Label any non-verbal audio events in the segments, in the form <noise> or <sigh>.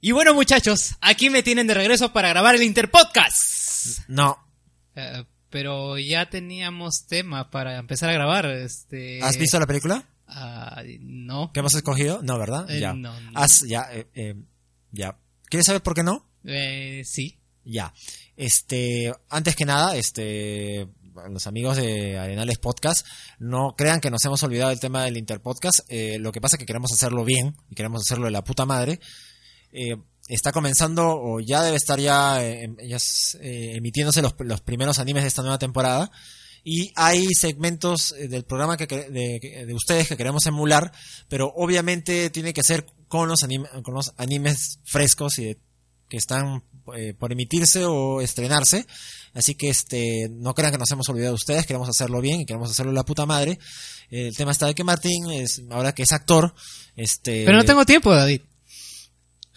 Y bueno, muchachos, aquí me tienen de regreso para grabar el Interpodcast. No. Eh, pero ya teníamos tema para empezar a grabar. Este... ¿Has visto la película? Ah, no. ¿Qué hemos escogido? No, ¿verdad? Eh, ya. no, no. Has- ya, eh, eh, ya. ¿Quieres saber por qué no? Eh, sí. Ya. Este, antes que nada, este, los amigos de Arenales Podcast, no crean que nos hemos olvidado del tema del Interpodcast. Eh, lo que pasa es que queremos hacerlo bien y queremos hacerlo de la puta madre. Eh, está comenzando o ya debe estar ya, eh, em- eh, emitiéndose los, los primeros animes de esta nueva temporada. Y hay segmentos eh, del programa que, de, de ustedes que queremos emular, pero obviamente tiene que ser con los, anime- con los animes frescos y de- que están por emitirse o estrenarse. Así que este no crean que nos hemos olvidado de ustedes, queremos hacerlo bien y queremos hacerlo la puta madre. El tema está de que Martín, es, ahora que es actor, este Pero no tengo tiempo, David.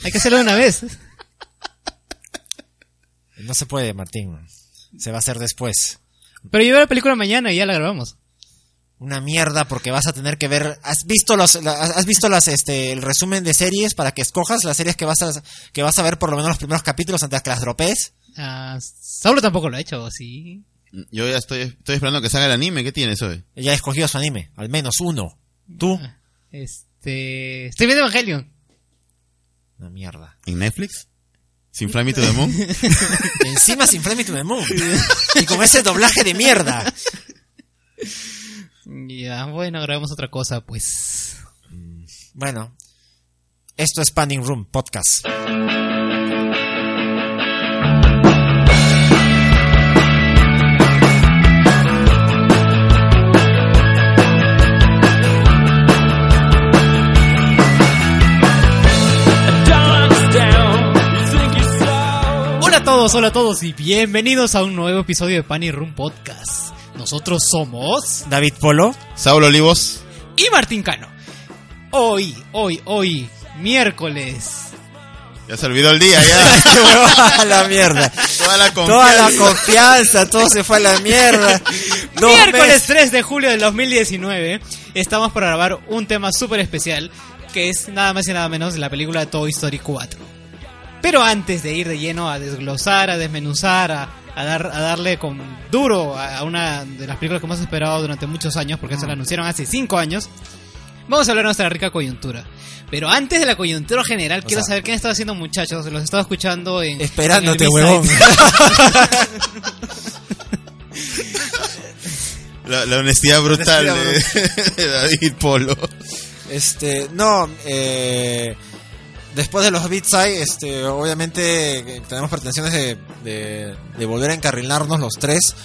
Hay que hacerlo de una vez. no se puede, Martín. Se va a hacer después. Pero yo veo la película mañana y ya la grabamos. Una mierda porque vas a tener que ver. ¿Has visto los, la- has visto las, este, el resumen de series para que escojas las series que vas a, que vas a ver por lo menos los primeros capítulos antes de que las dropees? Ah, Saulo tampoco lo ha hecho, ¿sí? Yo ya estoy, estoy esperando que salga el anime. ¿Qué tienes hoy? Ya he escogido su anime, al menos uno. ¿Tú? Este... Estoy viendo Evangelion. Una mierda. ¿En Netflix? ¿Sin Fly Me to the Moon? <laughs> Encima sin Flame to the Moon. Y con ese doblaje de mierda. Ya, bueno, grabamos otra cosa, pues. Bueno, esto es Panning Room Podcast. Todos, hola a todos y bienvenidos a un nuevo episodio de Pan y Room Podcast. Nosotros somos David Polo. Saulo Olivos. y Martín Cano. Hoy, hoy, hoy, miércoles. Ya se olvidó el día, ya. <laughs> ¡Qué huevada a la mierda! Toda la Toda la confianza. confianza, todo se fue a la mierda. <laughs> Dos miércoles meses. 3 de julio del 2019 estamos para grabar un tema súper especial que es nada más y nada menos la película Toy Story 4. Pero antes de ir de lleno a desglosar, a desmenuzar, a, a dar, a darle con duro a, a una de las películas que hemos esperado durante muchos años, porque se la anunciaron hace 5 años, vamos a hablar de nuestra rica coyuntura. Pero antes de la coyuntura general, quiero sea- saber qué han estado haciendo muchachos. Los he estado escuchando en... Esperándote, en el huevón. <laughs> La, la honestidad brutal La de, de <laughs> David Polo. Este, no, eh, después de los Beatside, este, obviamente tenemos pretensiones de, de, de volver a encarrilarnos los tres.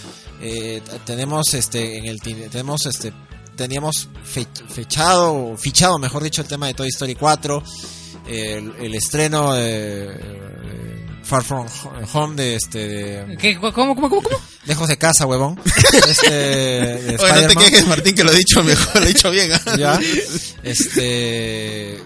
Eh, tenemos, este, en el, tenemos, este, teníamos fe- fechado, o fichado, mejor dicho, el tema de Toy Story 4, el, el estreno de eh, Far From Home de, este, de, ¿Qué? ¿Cómo, cómo, cómo, cómo? lejos de casa, huevón. <laughs> Este, de Oye, no te quejes, Martín, que lo he dicho mejor, lo he dicho bien. ¿ah? Ya. <laughs> Este.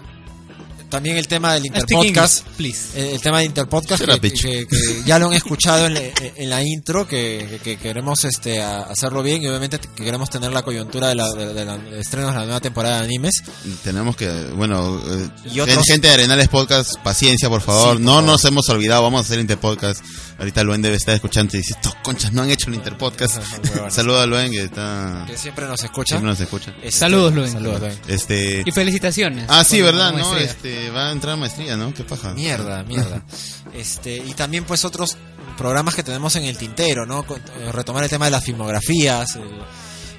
También el tema del Interpodcast. English, eh, El tema del Interpodcast que, bitch. que- que ya lo han escuchado en, la- en la intro que, que- que queremos este a- hacerlo bien y obviamente que queremos tener la coyuntura de la, de, de la- de estrenos de la nueva temporada de animes Tenemos que, bueno, eh, Y otros- gente de Arenales Podcast, paciencia, por favor. Sí, por no favor. nos hemos olvidado, vamos a hacer Interpodcast. Ahorita Luen debe estar escuchando y dice, estos conchas no han hecho el Interpodcast. <laughs> Saludos a Luen que está... que siempre nos escucha. Siempre nos escucha. Este, Saludos, Luen. Saludos, Luen. Este... Y felicitaciones. Ah, sí, verdad, ¿no? Este, va a entrar a maestría, ¿no? Qué paja. Mierda, mierda. <laughs> Este, y también pues otros programas que tenemos en el tintero, ¿no? Eh, Retomar el tema de las filmografías, el,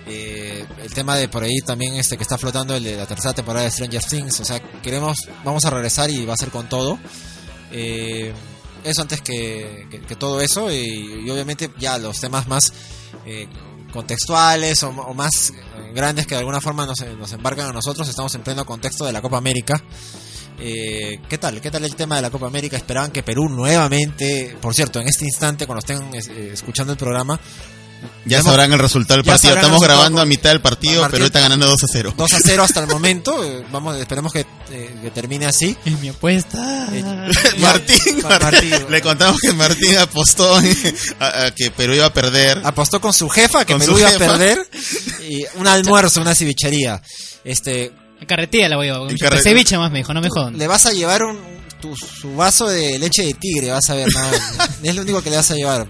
eh, el tema de por ahí también este que está flotando el de la tercera temporada de Stranger Things, o sea, queremos, vamos a regresar y va a ser con todo. Eh, eso antes que, que- todo eso y, obviamente ya los temas más eh, contextuales o, o más eh, grandes que de alguna forma nos, nos embarcan a nosotros, estamos en pleno contexto de la Copa América. Eh, ¿Qué tal? ¿Qué tal el tema de la Copa América? Esperaban que Perú nuevamente, por cierto, en este instante, cuando estén eh, escuchando el programa, Ya sabrán el resultado del partido. Estamos grabando a mitad del partido, Martín- pero está ganando 2 a 0. 2 a 0 hasta el <laughs> momento, eh, vamos, esperemos que, eh, que termine así. Es mi apuesta. Eh, <laughs> Martín, Ma- Martín, Martín. le contamos que Martín apostó a, a que Perú iba a perder. Apostó con su jefa que Perú iba a perder <laughs> y un almuerzo, una cevichería. Este, En carretilla la voy a carretilla. ceviche más me dijo, no me jodan. le vas a llevar un tu, su vaso de leche de tigre, vas a ver, no, es lo único que le vas a llevar.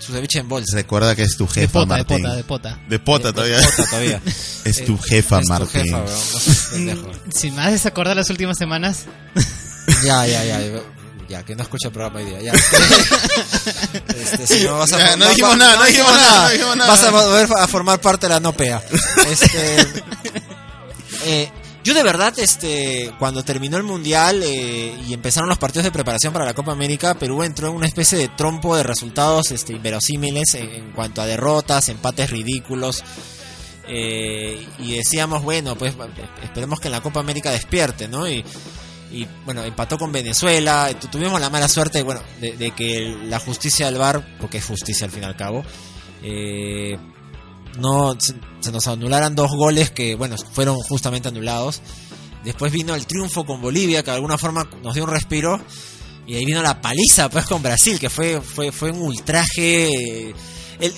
Su ceviche en bolsa. Recuerda que es tu De jefa, de Martín. pota, de pota. De pota De- todavía. de pota todavía. <laughs> Es tu jefa, Es tu Martín. jefa, weón, no seas pendejo. <laughs> Mm, Si me haces acordar las últimas semanas, <laughs> Ya, ya, ya. Ya, que no escucha el programa hoy día. Ya. Este, si no vas a Ya, no va- dijimos va- nada, no dijimos nada, no dijimos nada. Vas a volver a formar parte de la nopea. Este, eh, yo de verdad, este, cuando terminó el mundial eh, y empezaron los partidos de preparación para la Copa América, Perú entró en una especie de trompo de resultados, este, inverosímiles en, cuanto a derrotas, empates ridículos. Eh, y decíamos, bueno, pues esperemos que en la Copa América despierte, ¿no? Y, y bueno, empató con Venezuela. Tu- Tuvimos la mala suerte, bueno, de, de que la justicia del VAR, porque es justicia al fin y al cabo, eh, no se, se nos anularan dos goles que, bueno, fueron justamente anulados. Después vino el triunfo con Bolivia, que de alguna forma nos dio un respiro. Y ahí vino la paliza, pues, con Brasil, que fue, fue, fue un ultraje. eh, el-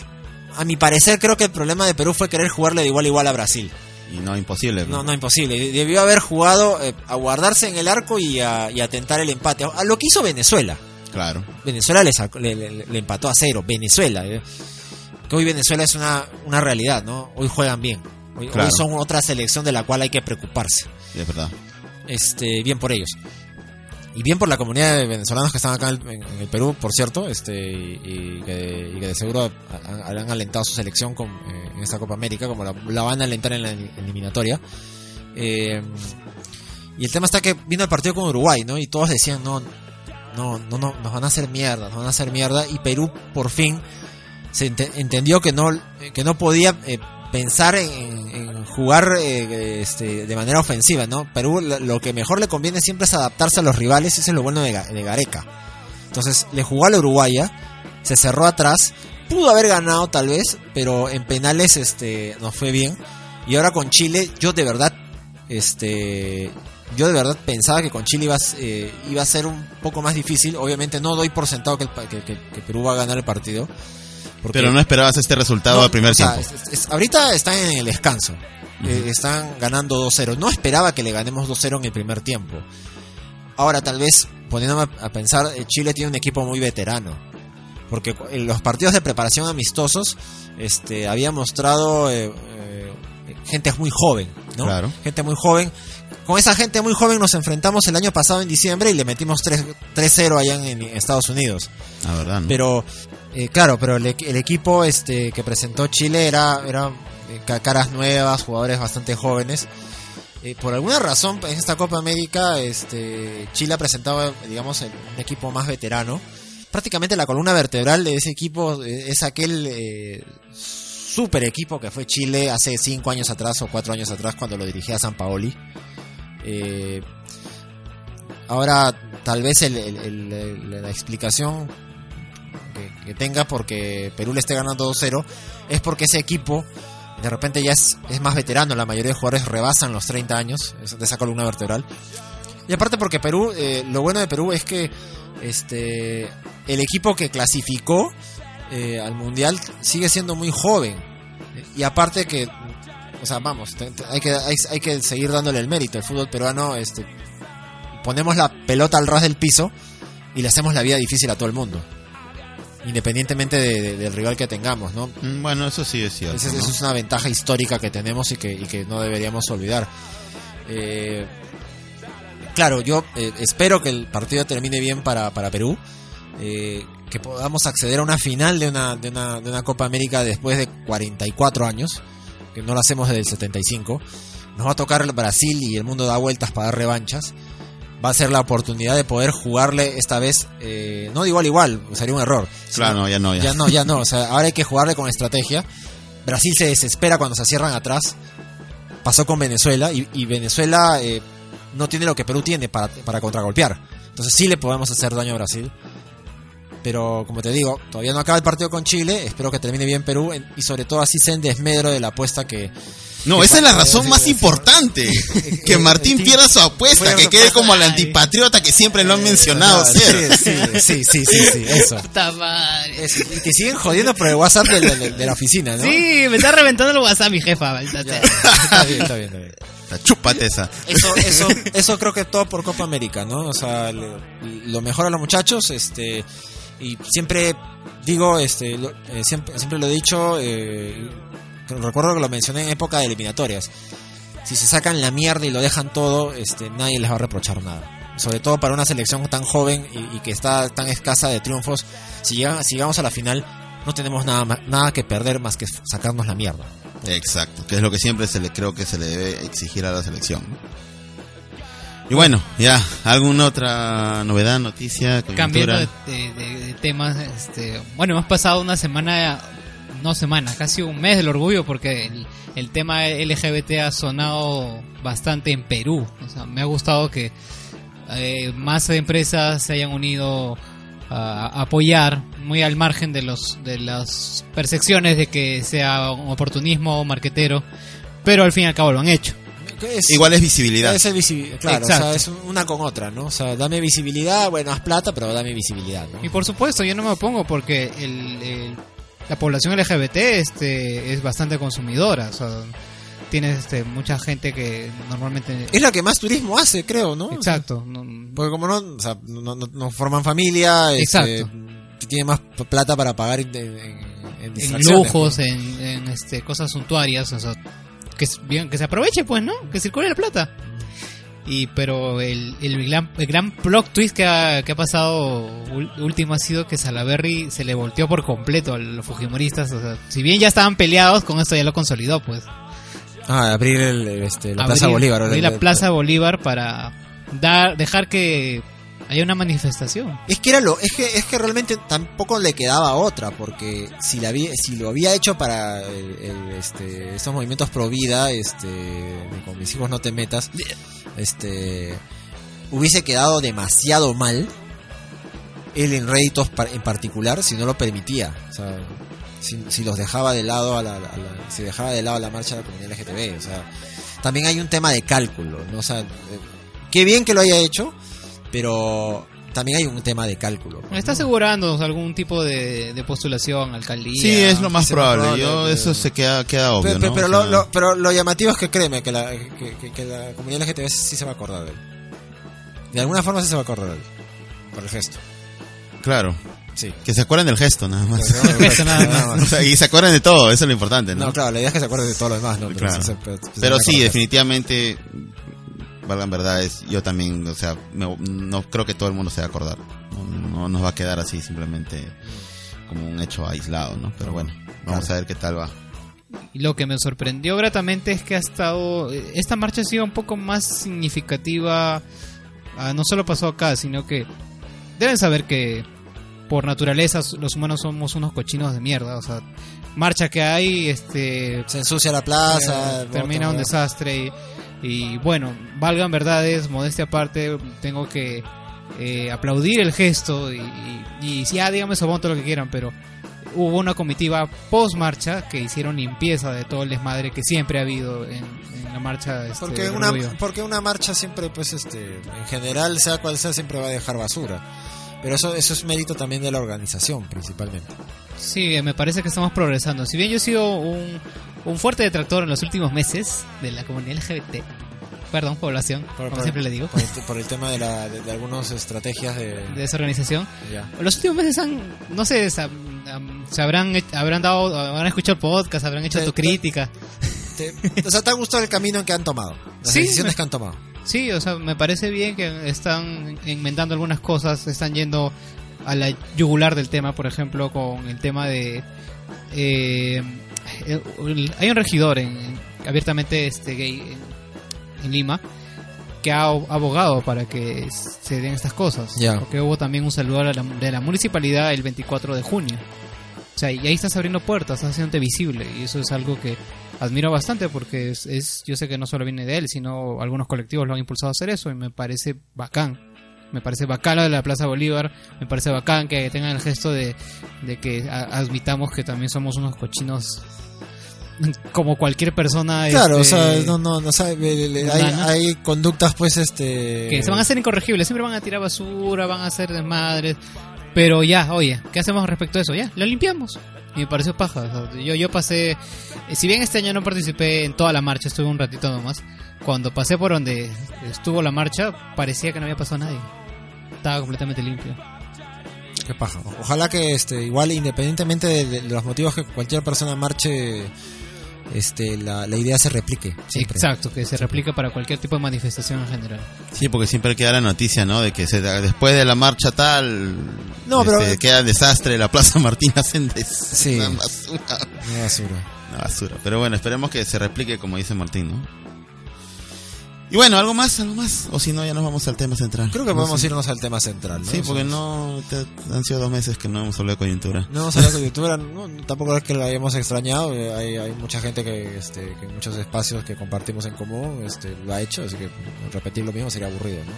a mi parecer, creo que el problema de Perú fue querer jugarle de igual a igual a Brasil. Y no, imposible. No, no, imposible. Debió haber jugado eh, a guardarse en el arco y a, y a tentar el empate. A lo que hizo Venezuela. Claro. Venezuela le, sacó- le, le- le empató a cero. Venezuela. eh. Hoy Venezuela es una, una realidad, ¿no? Hoy juegan bien. Hoy, hoy son otra selección de la cual hay que preocuparse. Es verdad. Este, bien por ellos. Y bien por la comunidad de venezolanos que están acá en, en- en el Perú, por cierto, este, y, y que, y que de seguro han, han alentado su selección con, eh, en esta Copa América, como la, la van a alentar en la eliminatoria. Eh, y el tema está que vino el partido con Uruguay, ¿no? Y todos decían, no, no, no, no, nos van a hacer mierda, nos van a hacer mierda. Y Perú, por fin, se ente- entendió que no, que no podía eh, pensar en, jugar eh, este, de manera ofensiva, ¿no? Perú lo, que mejor le conviene siempre es adaptarse a los rivales, eso es lo bueno de, de Gareca. Entonces le jugó a la Uruguaya, se cerró atrás, pudo haber ganado tal vez, pero en penales este nos fue bien. Y ahora con Chile, yo de verdad, este, yo de verdad pensaba que con Chile iba, eh, iba a ser un poco más difícil. Obviamente no doy por sentado que, el que- que- que Perú va a ganar el partido. Porque- Pero no esperabas este resultado no, al primer o sea, tiempo. es- es- ahorita están en el descanso. Eh, están ganando 2-0. No esperaba que le ganemos 2-0 en el primer tiempo. Ahora, tal vez, poniéndome a pensar, eh, Chile tiene un equipo muy veterano. Porque en los partidos de preparación amistosos este, había mostrado eh, eh, gente muy joven. ¿no? Claro. Gente muy joven. Con esa gente muy joven nos enfrentamos el año pasado en diciembre y le metimos 3 3-0 allá en, en Estados Unidos. La verdad, ¿no? Pero, eh, claro, pero el, el equipo este que presentó Chile era, era eh, ca- caras nuevas, jugadores bastante jóvenes. Eh, por alguna razón, en esta Copa América, este, Chile ha presentado, digamos, un equipo más veterano. Prácticamente la columna vertebral de ese equipo eh, es aquel eh, super equipo que fue Chile hace cinco años atrás o cuatro años atrás cuando lo dirigía San Paoli. Ahora, tal vez el- la explicación que, tenga porque Perú le esté ganando 2-0 es porque ese equipo de repente ya es, más veterano, la mayoría de jugadores rebasan los 30 años de esa columna vertebral. Y aparte porque Perú, eh, lo bueno de Perú es que este el equipo que clasificó eh, al Mundial sigue siendo muy joven. Y aparte que, o sea, vamos, hay que, hay que seguir dándole el mérito. El fútbol peruano, este, ponemos la pelota al ras del piso y le hacemos la vida difícil a todo el mundo. Independientemente de- de- del rival que tengamos, ¿no? Mm, Bueno, eso sí es cierto. Esa es, ¿no? esa es una ventaja histórica que tenemos y que, y que no deberíamos olvidar. Eh, claro, yo eh, espero que el partido termine bien para, para Perú. eh, que podamos acceder a una final de una, de, una, de una Copa América después de 44 años, que no lo hacemos desde el 75. Nos va a tocar el Brasil y el mundo da vueltas para dar revanchas. Va a ser la oportunidad de poder jugarle esta vez, eh, no de igual igual, sería un error. Claro, no, ya no, ya. Ya no, ya no. O sea, ahora hay que jugarle con estrategia. Brasil se desespera cuando se cierran atrás. Pasó con Venezuela y, y Venezuela eh, no tiene lo que Perú tiene para, para contragolpear. Entonces sí le podemos hacer daño a Brasil. Pero como te digo, todavía no acaba el partido con Chile. Espero que termine bien Perú y sobre todo así se en desmedro de la apuesta que... No, esa es la razón más importante. <laughs> Que Eh, Martín pierda su apuesta, que quede como el antipatriota que siempre lo han mencionado Ah, ser. sí, sí, sí, sí, sí, <laughs> eso. Puta madre. Es- y te siguen jodiendo por el WhatsApp de, la- de- de la oficina, ¿no? Sí, me está reventando el WhatsApp mi jefa. <laughs> está bien, está bien, está bien. chúpate esa. Eso, eso, eso creo que todo por Copa América, ¿no? O sea, le- lo mejor a los muchachos, este, y siempre digo, este, lo- eh, siempre, siempre lo he dicho, eh, recuerdo que lo mencioné en época de eliminatorias. Si se sacan la mierda y lo dejan todo, este, nadie les va a reprochar nada. Sobre todo para una selección tan joven y, y que está tan escasa de triunfos. Si, llega- si llegamos a la final, no tenemos nada, nada que perder más que sacarnos la mierda. Exacto, que es lo que siempre se le creo que se le debe exigir a la selección. Y bueno, ya, ¿alguna otra novedad, noticia, Cambiando de- de- de temas, este, bueno, hemos pasado una semana, no semana, casi un mes del orgullo porque el, el tema LGBT ha sonado bastante en Perú. O sea, me ha gustado que eh, más empresas se hayan unido a, a apoyar, muy al margen de los de las percepciones de que sea un oportunismo o marquetero, pero al fin y al cabo lo han hecho. Es- Igual es visibilidad. Visibilidad, claro, o Exacto. sea, es una con otra, ¿no? O sea, dame visibilidad, bueno, haz plata, pero dame visibilidad, ¿no? Y por supuesto, yo no me opongo porque el, el- la población LGBT este, es bastante consumidora. O sea, tienes este, mucha gente que normalmente... Es la que más turismo hace, creo, ¿no? Exacto. no- Porque como no, o sea, no, no- no forman familia, este, Exacto. tienen más plata para pagar en, en- en en lujos, ¿no? en, en, este, cosas suntuarias, o sea, que, bien, que se aproveche, pues, ¿no? Que circule la plata. Y pero el, el, gran, el gran plot twist que ha, que ha pasado último ha sido que Salaberry se le volteó por completo a los fujimoristas. O sea, si bien ya estaban peleados, con esto ya lo consolidó, pues. Ah, abrir el, este, la abrir- Plaza Bolívar. abrir la Plaza Bolívar para dar, dejar que haya una manifestación. Es que era lo, es que, es que realmente tampoco le quedaba otra, porque si la había, si lo había hecho para el- este, estos movimientos pro vida, este, con mis hijos no te metas, este, hubiese quedado demasiado mal él en réditos en particular si no lo permitía, o sea, si, si los dejaba de lado a la, a la- si dejaba de lado la marcha de la comunidad LGTB, o sea, también hay un tema de cálculo, ¿no? O sea, eh, qué bien que lo haya hecho, pero también hay un tema de cálculo. ¿no? Está asegurando algún tipo de, de postulación, alcaldía. Sí, es lo más probable. probable, Yo, pero- eso se queda, queda obvio, Pero, pero, ¿no? pero O lo, sea, lo- pero lo llamativo es que créeme que la, que, que- que la comunidad LGTB sí se va a acordar de él. De alguna forma sí se va a acordar de él. Por el gesto. Claro, Sí. que se acuerden del gesto, nada más. Eso <laughs> nada más. O sea, y se acuerden de todo, eso es lo importante, ¿no? No, claro, la idea es que se acuerde de todo lo demás, ¿no? Pero, Claro. se- pero- se sí, definitivamente, valgan verdades, yo también, o sea, me- no creo que todo el mundo se va a acordar. No, no nos va a quedar así simplemente como un hecho aislado, ¿no? Pero bueno, vamos a ver qué tal va. Y lo que me sorprendió gratamente es que ha estado. Esta marcha ha sido un poco más significativa. ah, no solo pasó acá, sino que. Deben saber que. Por naturaleza, los humanos somos unos cochinos de mierda. O sea, marcha que hay, este. Se ensucia la plaza. eh, termina un desastre. Y, y bueno, valgan verdades, modestia aparte, tengo que eh, aplaudir el gesto. Y, y, y ya díganme eso, todo lo que quieran, pero hubo una comitiva post marcha que hicieron limpieza de todo el desmadre que siempre ha habido en, en la marcha. Este, Porque una, porque una marcha siempre, pues, este, en general, sea cual sea, siempre va a dejar basura. Pero eso, eso es mérito también de la organización, principalmente. Sí, me parece que estamos progresando. Si bien yo he sido un, un fuerte detractor en los últimos meses de la comunidad LGBT, perdón, población, Por- como por- siempre le digo, Por el, por el tema de, la, de, de algunas estrategias de... de esa organización, ya. los últimos meses han, no sé, se, se habrán, habrán dado, habrán escuchado podcast, habrán hecho tu te- o sea, ¿te ha gustado el camino en que han tomado? Las Sí, decisiones me- que han tomado. Sí, o sea, me parece bien que están enmendando algunas cosas, están yendo a la yugular del tema, por ejemplo, con el tema de... eh, hay un regidor en, abiertamente este gay en, en Lima que ha abogado para que se den estas cosas. Ya. Porque hubo también un saludo a la- de la municipalidad el 24 de junio. O sea, y ahí estás abriendo puertas, estás haciéndote visible. Y eso es algo que admiro bastante porque es, es- yo sé que no solo viene de él, sino algunos colectivos lo han impulsado a hacer eso y me parece bacán. Me parece bacán lo de la Plaza Bolívar, me parece bacán que tengan el gesto de, de que admitamos que también somos unos cochinos como cualquier persona Claro, este, o sea, no, no, no, o sea, le- hay, hay conductas, pues, este... que se van a hacer incorregibles, siempre van a tirar basura, van a hacer desmadres, pero ya, oye, ¿qué hacemos respecto a eso? Ya, lo limpiamos. Y me pareció paja. o sea, yo, yo pasé, eh, si bien este año no participé en toda la marcha, estuve un ratito nomás, cuando pasé por donde estuvo la marcha, parecía que no había pasado nadie. Estaba completamente limpio. Qué paja. Ojalá que este igual independientemente de, de los motivos que cualquier persona marche este la, la idea se replique. siempre. Exacto, que se replica para cualquier tipo de manifestación en general. Sí, porque siempre queda la noticia, ¿no? De que se, después de la marcha tal, No, pero- este, queda el desastre, la Plaza Martín Ascendes. Sí. Una basura. Una basura. Una basura. Pero bueno, esperemos que se replique como dice Martín, ¿no? Y bueno, algo más, algo más. O si no, ya nos vamos al tema central. Creo que No podemos sé. irnos al tema central. ¿no? Sí, porque no, te- han sido dos meses que no hemos hablado de coyuntura. No hemos hablado de coyuntura, no, tampoco es que la hayamos extrañado. eh, Hay, hay mucha gente que, este, que en muchos espacios que compartimos en común este, lo ha hecho, así que repetir lo mismo sería aburrido. ¿no?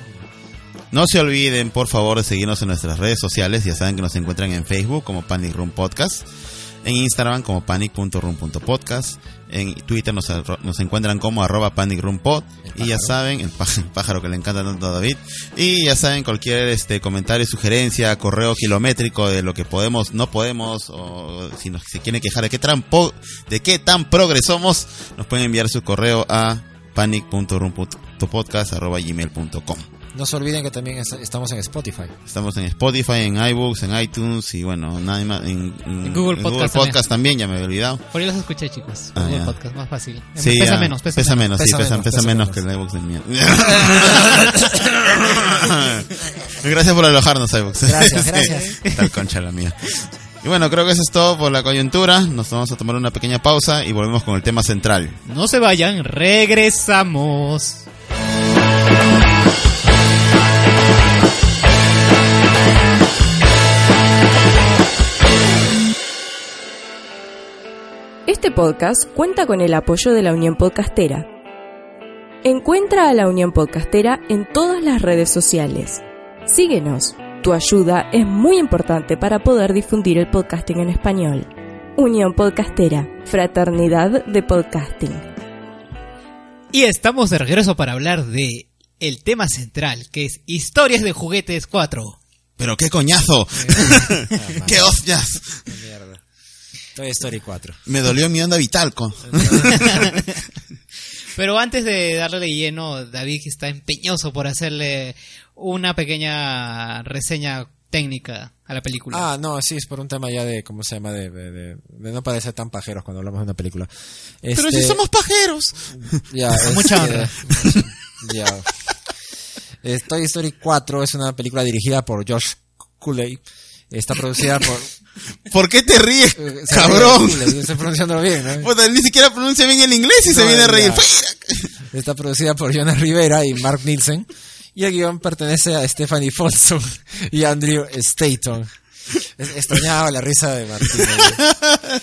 No se olviden, por favor, de seguirnos en nuestras redes sociales. Ya saben que nos encuentran en Facebook como Panic Room Podcast, en Instagram como panic.room.podcast, en Twitter nos, encuentran como arroba Panic Room Pod. El Y ya saben, el pá- el pájaro que le encanta tanto a David. Y ya saben, cualquier este comentario, sugerencia, correo kilométrico de lo que podemos, no podemos, o si nos se quieren quejar de qué, tan de qué tan progres somos, nos pueden enviar su correo a panic.room.podcast.gmail.com. No se olviden que también es- estamos en Spotify. Estamos en Spotify, en iBooks, en iTunes y bueno, nada más en, en- En Google en Podcast Podcast también. ya me había olvidado. Por ahí los escuché, chicos. Ah, Google ya. Podcast, más fácil. Sí, pesa ya, menos, pesa, pesa menos. menos, sí, Pesa pesa, menos, pesa pesa menos que el iBooks de mierda. <laughs> gracias por alojarnos, iBooks. Gracias, <laughs> gracias. Tal concha la mía. Y bueno, creo que eso es todo por la coyuntura. Nos vamos a tomar una pequeña pausa y volvemos con el tema central. No se vayan, regresamos. Este podcast cuenta con el apoyo de la Unión Podcastera. Encuentra a la Unión Podcastera en todas las redes sociales. Síguenos. Tu ayuda es muy importante para poder difundir el podcasting en español. Unión Podcastera, Fraternidad de Podcasting. Y estamos de regreso para hablar de el tema central, que es Historias de Juguetes 4. Pero qué coñazo. <laughs> qué hostias. Mierda. Toy Story 4. Me dolió mi onda vital. Con... <laughs> Pero antes de darle de lleno, David está empeñoso por hacerle una pequeña reseña técnica a la película. Ah, no, sí, es por un tema ya de, ¿cómo se llama? De, de, de- de no parecer tan pajeros cuando hablamos de una película. Pero Este, si somos pajeros. Ya, <laughs> Mucha este, honra. <laughs> Ya. Eh, Toy Story 4 es una película dirigida por Josh Cooley. Está producida por... <laughs> ¿Por qué te ríes, eh, se cabrón? Cooley, Estoy pronunciándolo bien, ¿no? Puta, ni siquiera pronuncia bien el inglés y se No, viene a reír. ya. Está producida por Jonas Rivera y Mark Nielsen. Y el guion pertenece a Stephanie Folsom y Andrew Staton. Extrañaba la risa de Martín. ¿no?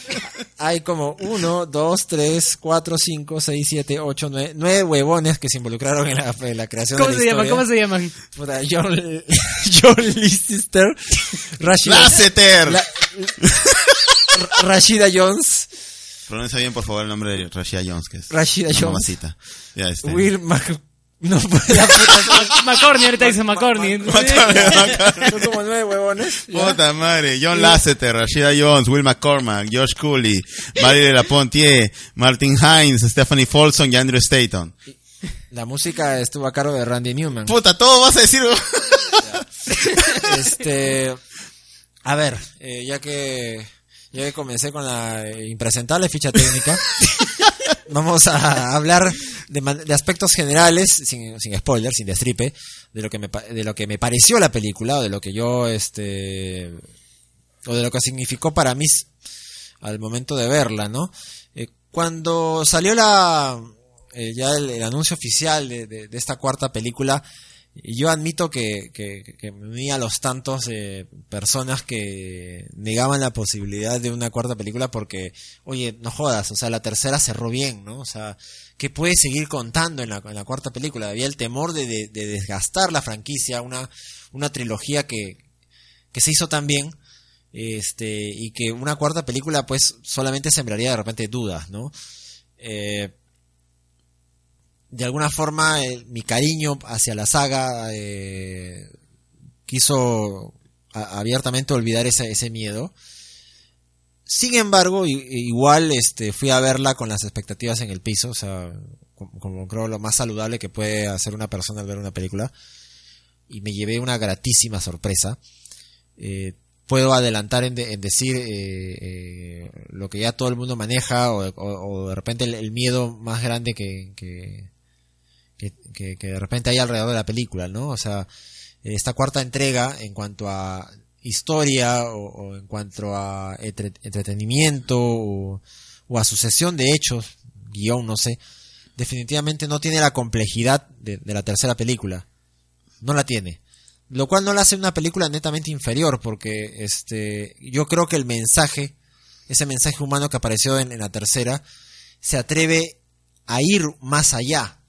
Hay como uno, dos, tres, cuatro, cinco, seis, siete, ocho, nueve, nueve huevones que se involucraron en la, en la creación ¿Cómo de la se llama? historia. ¿Cómo se llaman? Puta, John, <laughs> John Lister, Rashida, ¡Láseter! la- Rashida Jones, Pronuncia bien, por favor, el nombre de Rashida Jones, que es Rashida Jones, mamacita. Ya, este. Will Mac... No, pues, la puta, <laughs> McCorney, ahorita dice McCorney. Son como nueve huevones. Puta madre, John Lasseter, Rashida Jones, Will McCormack, Josh Cooley, Marie de la Pontier, Martin Hines, Stephanie Folsom y Andrew Staton. La música estuvo a cargo de Randy Newman. Puta, todo vas a decir. Este, a ver, eh, ya que ya que comencé con la impresentable ficha técnica, <laughs> vamos a hablar de, aspectos generales, sin, sin spoiler, sin destripe, de lo que me de lo que me pareció la película o de lo que yo este o de lo que significó para mí al momento de verla, ¿no? Eh, cuando salió la eh, ya el, anuncio oficial de, esta cuarta película, yo admito que, que, que a los tantos eh, personas que negaban la posibilidad de una cuarta película porque, oye, no jodas, o sea, la tercera cerró bien, ¿no? O sea, ¿qué puede seguir contando en la, en la cuarta película? Había el temor de, de- de desgastar la franquicia, una, una trilogía que, que se hizo tan bien, este, y que una cuarta película pues solamente sembraría de repente dudas, ¿no? Eh, de alguna forma eh, mi cariño hacia la saga eh, quiso abiertamente olvidar ese, ese miedo. Sin embargo, igual este, fui a verla con las expectativas en el piso, o sea, como, creo lo más saludable que puede hacer una persona al ver una película. Y me llevé una gratísima sorpresa. Eh, puedo adelantar en, de- en decir eh, lo que ya todo el mundo maneja o, de repente el, miedo más grande que, que, de repente hay alrededor de la película, ¿no? O sea, esta cuarta entrega en cuanto a historia o, en cuanto a entre- entretenimiento o, a sucesión de hechos, guion, no sé, definitivamente no tiene la complejidad de, la tercera película. No la tiene. Lo cual no la hace una película netamente inferior, porque este, yo creo que el mensaje, ese mensaje humano que apareció en la tercera, se atreve a ir más allá.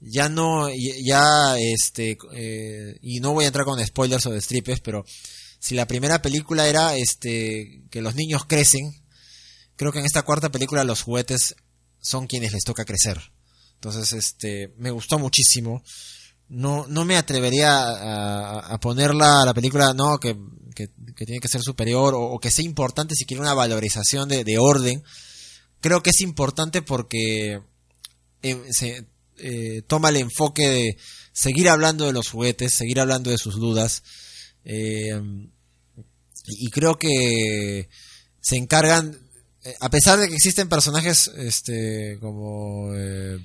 Ya no, ya, este, eh, y no voy a entrar con spoilers o de stripes, pero si la primera película era, este, que los niños crecen, creo que en esta cuarta película los juguetes son quienes les toca crecer. Entonces, este, me gustó muchísimo. No, no me atrevería a, a ponerla la película, no, que, que, tiene que ser superior o, o, que sea importante si quiere una valorización de, de orden. Creo que es importante porque eh, se, eh, toma el enfoque de seguir hablando de los juguetes, seguir hablando de sus dudas. Eh, y creo que se encargan, eh, a pesar de que existen personajes este, como eh,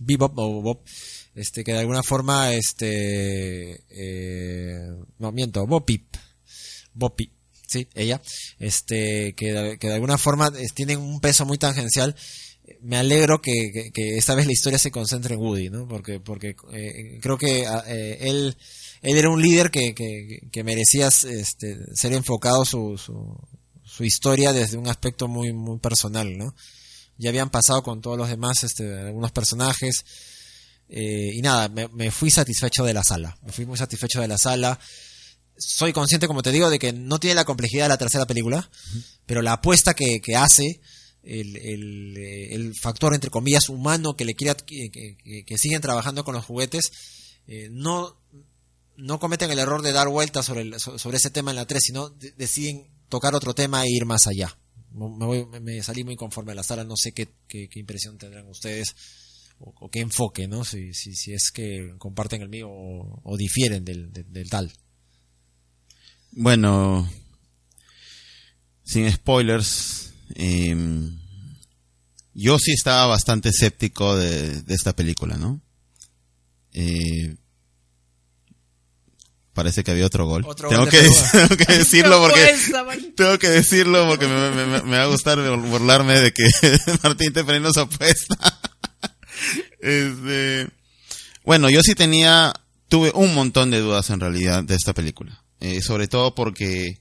Bebop o Bob, este, que de alguna forma, este, eh, no miento, Bopip, Bopip, sí, ella, este, que, que de alguna forma tienen un peso muy tangencial. Me alegro que, que- que esta vez la historia se concentre en Woody, ¿no? Porque, porque eh, creo que ah, eh, él, él era un líder que, que, merecía este, ser enfocado su, su, su historia desde un aspecto muy, muy personal, ¿no? Ya habían pasado con todos los demás, este, algunos personajes, eh, y nada, me, me fui satisfecho de la sala. Me fui muy satisfecho de la sala. Soy consciente, como te digo, de que no tiene la complejidad de la tercera película, pero la apuesta que, que hace, el, el, eh, el factor, entre comillas, humano que le quiere, ad- que, que- siguen trabajando con los juguetes, eh, no, no cometen el error de dar vueltas sobre, el- so- sobre ese tema en la 3, sino de- deciden tocar otro tema e ir más allá. Me, voy- me- salí muy conforme a la sala, no sé qué, qué, impresión tendrán ustedes o, qué enfoque, ¿no? Si, si, si es que comparten el mío o, difieren del, del tal. Bueno, sin spoilers, eh, yo sí estaba bastante escéptico de, de esta película, ¿no? Eh, parece que había otro gol. Otro tengo, gol que, Perú. <laughs> tengo que <laughs> decirlo porque tengo que decirlo porque me, me- me- me va a gustar burlarme de que <laughs> Martín te prende su apuesta. Este, bueno, yo sí tenía, tuve un montón de dudas en realidad de esta película. Eh, sobre todo porque,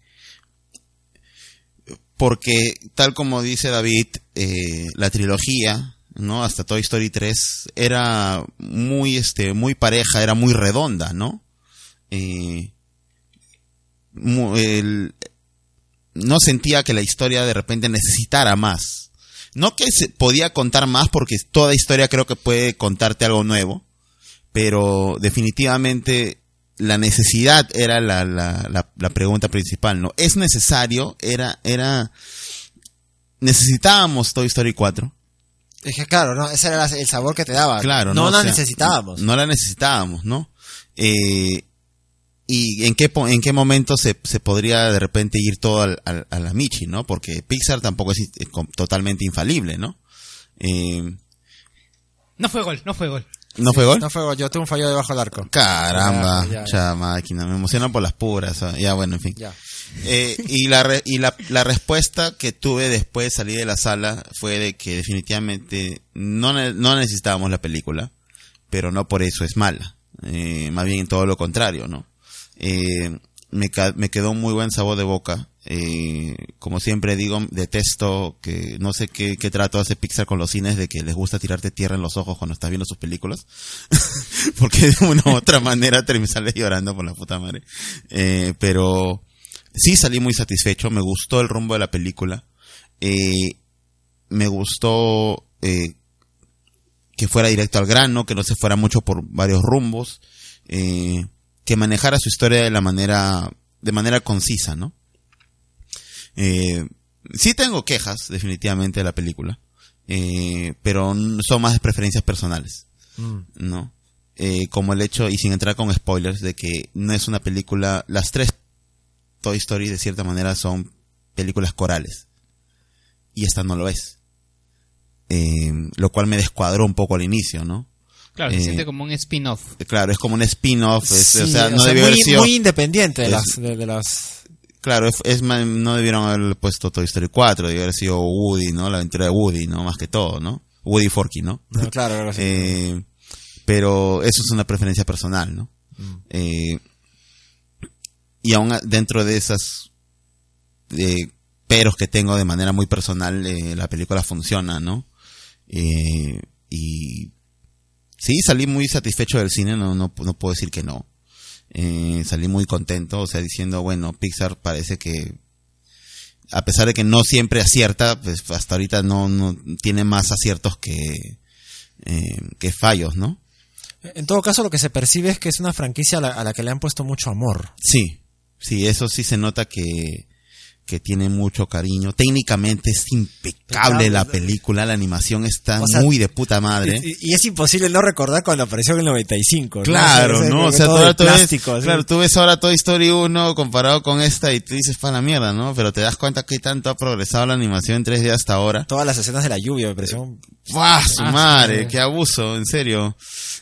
porque tal como dice David, eh, la trilogía, ¿no? Hasta Toy Story 3 era muy, este, muy pareja, era muy redonda, ¿no? Eh, el- no sentía que la historia de repente necesitara más. No que se podía contar más porque toda historia creo que puede contarte algo nuevo, pero definitivamente la necesidad era la, la, la, la pregunta principal, ¿no? ¿Es necesario? Era, era, necesitábamos Toy Story 4. Es que claro, ¿no? ese era el sabor que te daba. Claro, no ¿no? la O sea, necesitábamos. No la necesitábamos, ¿no? Eh, y en qué, en qué momento se, se podría de repente ir todo al, al- a la Michi, ¿no? Porque Pixar tampoco es eh, totalmente infalible, ¿no? Eh, No fue gol, no fue gol. ¿No fue gol? No fue gol, yo tengo un fallo debajo del arco. Caramba, Ya, ya, ya. cha máquina, me emociona por las puras. ah, Ya, bueno, en fin. Eh, y la, re- y la, la respuesta que tuve después de salir de la sala fue de que definitivamente no, no necesitábamos la película, pero no por eso es mala. Eh, más bien todo lo contrario, ¿no? Eh, me, me quedó un muy buen sabor de boca. Eh, como siempre digo, detesto que no sé qué, qué trato hace Pixar con los cines de que les gusta tirarte tierra en los ojos cuando estás viendo sus películas. <laughs> Porque de una u otra manera te sales llorando por la puta madre. Eh, pero sí salí muy satisfecho, me gustó el rumbo de la película. Eh, me gustó eh, que fuera directo al grano, que no se fuera mucho por varios rumbos, eh, que manejara su historia de la manera, de manera concisa, ¿no? Eh, sí tengo quejas, definitivamente, de la película. Eh, pero son más preferencias personales, Mm. ¿no? Eh, como el hecho, y sin entrar con spoilers, de que no es una película, las tres Toy Story de cierta manera son películas corales. Y esta no lo es. Eh, lo cual me descuadró un poco al inicio, ¿no? Claro, se Eh, siente como un spin-off. Claro, es como un spin-off, es- Sí, o sea, no debió muy, haber sido... muy independiente de es- las, de, de las... Claro, es, no debieron haber puesto Toy Story 4, debió haber sido Woody, ¿no? La aventura de Woody, ¿no? Más que todo, ¿no? Woody Forky, ¿no? No, claro, claro. Eh, pero eso es una preferencia personal, ¿no? Mm. Eh, y aún dentro de esas eh, peros que tengo de manera muy personal, la película funciona, ¿no? Y sí, salí muy satisfecho del cine, no, no, no puedo decir que no. Eh, salí muy contento, o sea, diciendo, bueno, Pixar parece que, a pesar de que no siempre acierta, pues hasta ahorita no, no tiene más aciertos que, eh, que fallos, ¿no? En todo caso, lo que se percibe es que es una franquicia a la, a la que le han puesto mucho amor. Sí, sí, eso sí se nota que, que tiene mucho cariño. Técnicamente es impecable la película, la animación está O sea, muy de puta madre. Y, y es imposible no recordar cuando apareció en el 95. ¿no? Claro, ¿no? O sea, todo de ahora tú ves, plástico, así. claro, tú ves ahora Toy Story 1 comparado con esta y tú dices, pa la mierda, ¿no? Pero te das cuenta que tanto ha progresado la animación en 3D hasta ahora. Todas las escenas de la lluvia me pareció... ¡Fua! Su Ah, madre, sí. qué abuso, en serio.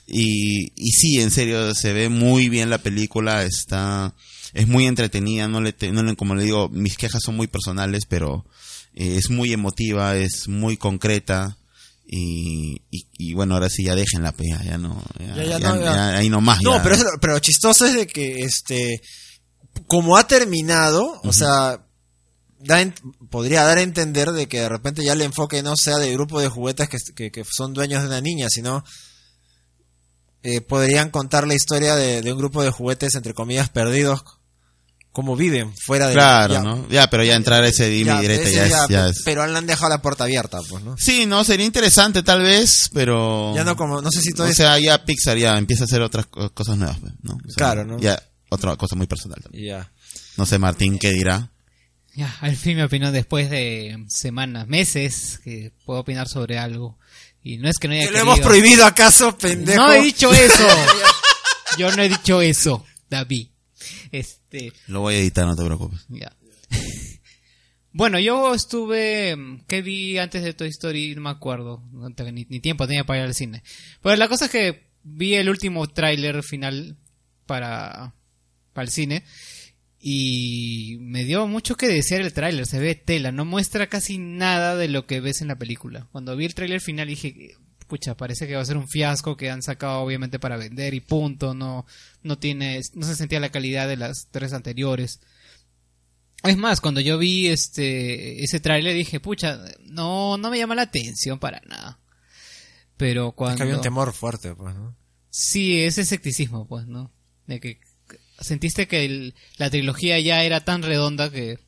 Y, y sí, en serio, se ve muy bien la película, está, es muy entretenida, no le, no le- como le digo, mis quejas son muy personales, pero eh, es muy emotiva, es muy concreta. Y, y, y bueno, ahora sí ya déjenla, pues, ya, ya no, ya, Ya, ya ya- no, ya. ahí nomás. No, pero, es- pero lo chistoso es de que, este, como ha terminado, o sea, da podría dar a entender de que de repente ya el enfoque no sea de grupo de juguetes que, que- que son dueños de una niña, sino eh, podrían contar la historia de, de un grupo de juguetes, entre comillas, perdidos, cómo viven fuera de Claro, ya- ¿no? Ya, pero ya entrar a ese dime directo ya, ya, es, ya es- Pero le han dejado la puerta abierta, pues, ¿no? Sí, no, sería interesante tal vez, pero... Ya no como, no sé si todo O es- sea, ya Pixar ya empieza a hacer otras co- cosas nuevas, pues, ¿no? O sea, Claro, ¿no? Ya, otra cosa muy personal también. Ya. No sé, Martín, ¿qué dirá? Ya, al fin mi opinión después de semanas, meses que puedo opinar sobre algo. Y no es que no haya ¿Que lo hemos prohibido acaso, pendejo? No he dicho eso. <laughs> Yo no he dicho eso, David. Este, Lo voy a editar, no te preocupes. ya. <laughs> Bueno, yo estuve. ¿Qué vi antes de Toy Story? No me acuerdo. No tengo ni, ni tiempo tenía para ir al cine. Pues la cosa es que vi el último tráiler final para, para el cine. Y me dio mucho que desear el tráiler. Se ve tela. No muestra casi nada de lo que ves en la película. Cuando vi el tráiler final dije. Pucha, parece que va a ser un fiasco que han sacado obviamente para vender y punto. No, no tiene, no se sentía la calidad de las tres anteriores. Es más, cuando yo vi este ese tráiler dije, pucha, no, no me llama la atención para nada. Pero cuando Es que había un temor fuerte, pues, ¿no? sí, ese escepticismo, pues, ¿no? De que sentiste que el- la trilogía ya era tan redonda que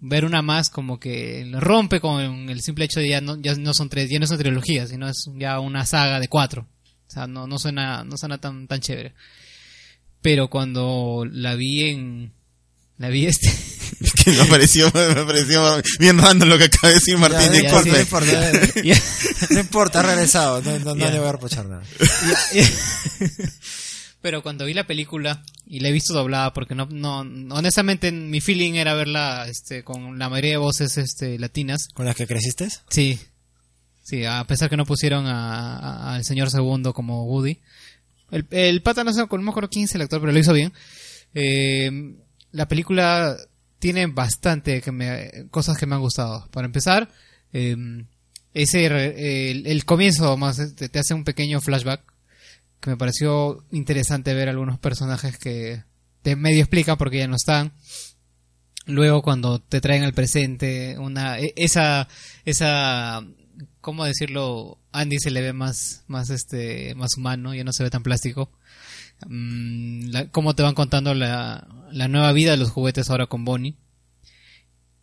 ver una más como que rompe con el simple hecho de ya no, ya no son tres, ya no son trilogías, sino es ya una saga de cuatro. O sea, no, no suena, no suena tan, tan chévere. Pero cuando la vi en, la vi este, <laughs> Es que me pareció, me pareció bien random lo que acaba de decir Martín, Ya, ya, sí, no importa, <laughs> no importa, ha regresado, no, no, no le voy a reprochar nada. <laughs> Pero cuando vi la película y la he visto doblada, porque no, no, honestamente mi feeling era verla, este, con la mayoría de voces, este, latinas. ¿Con las que creciste? Sí, sí, a pesar que no pusieron a- a- al señor segundo como Woody. El, el pata no sé, no me acuerdo quién es el actor, pero lo hizo bien. Eh, la película tiene bastante que me, cosas que me han gustado. Para empezar, eh, ese el, el comienzo más te, te hace un pequeño flashback que me pareció interesante ver algunos personajes que te medio explican porque ya no están. Luego cuando te traen al presente una e- esa esa cómo decirlo Andy se le ve más más este más humano ya no se ve tan plástico. Mm, cómo te van contando la, la nueva vida de los juguetes ahora con Bonnie.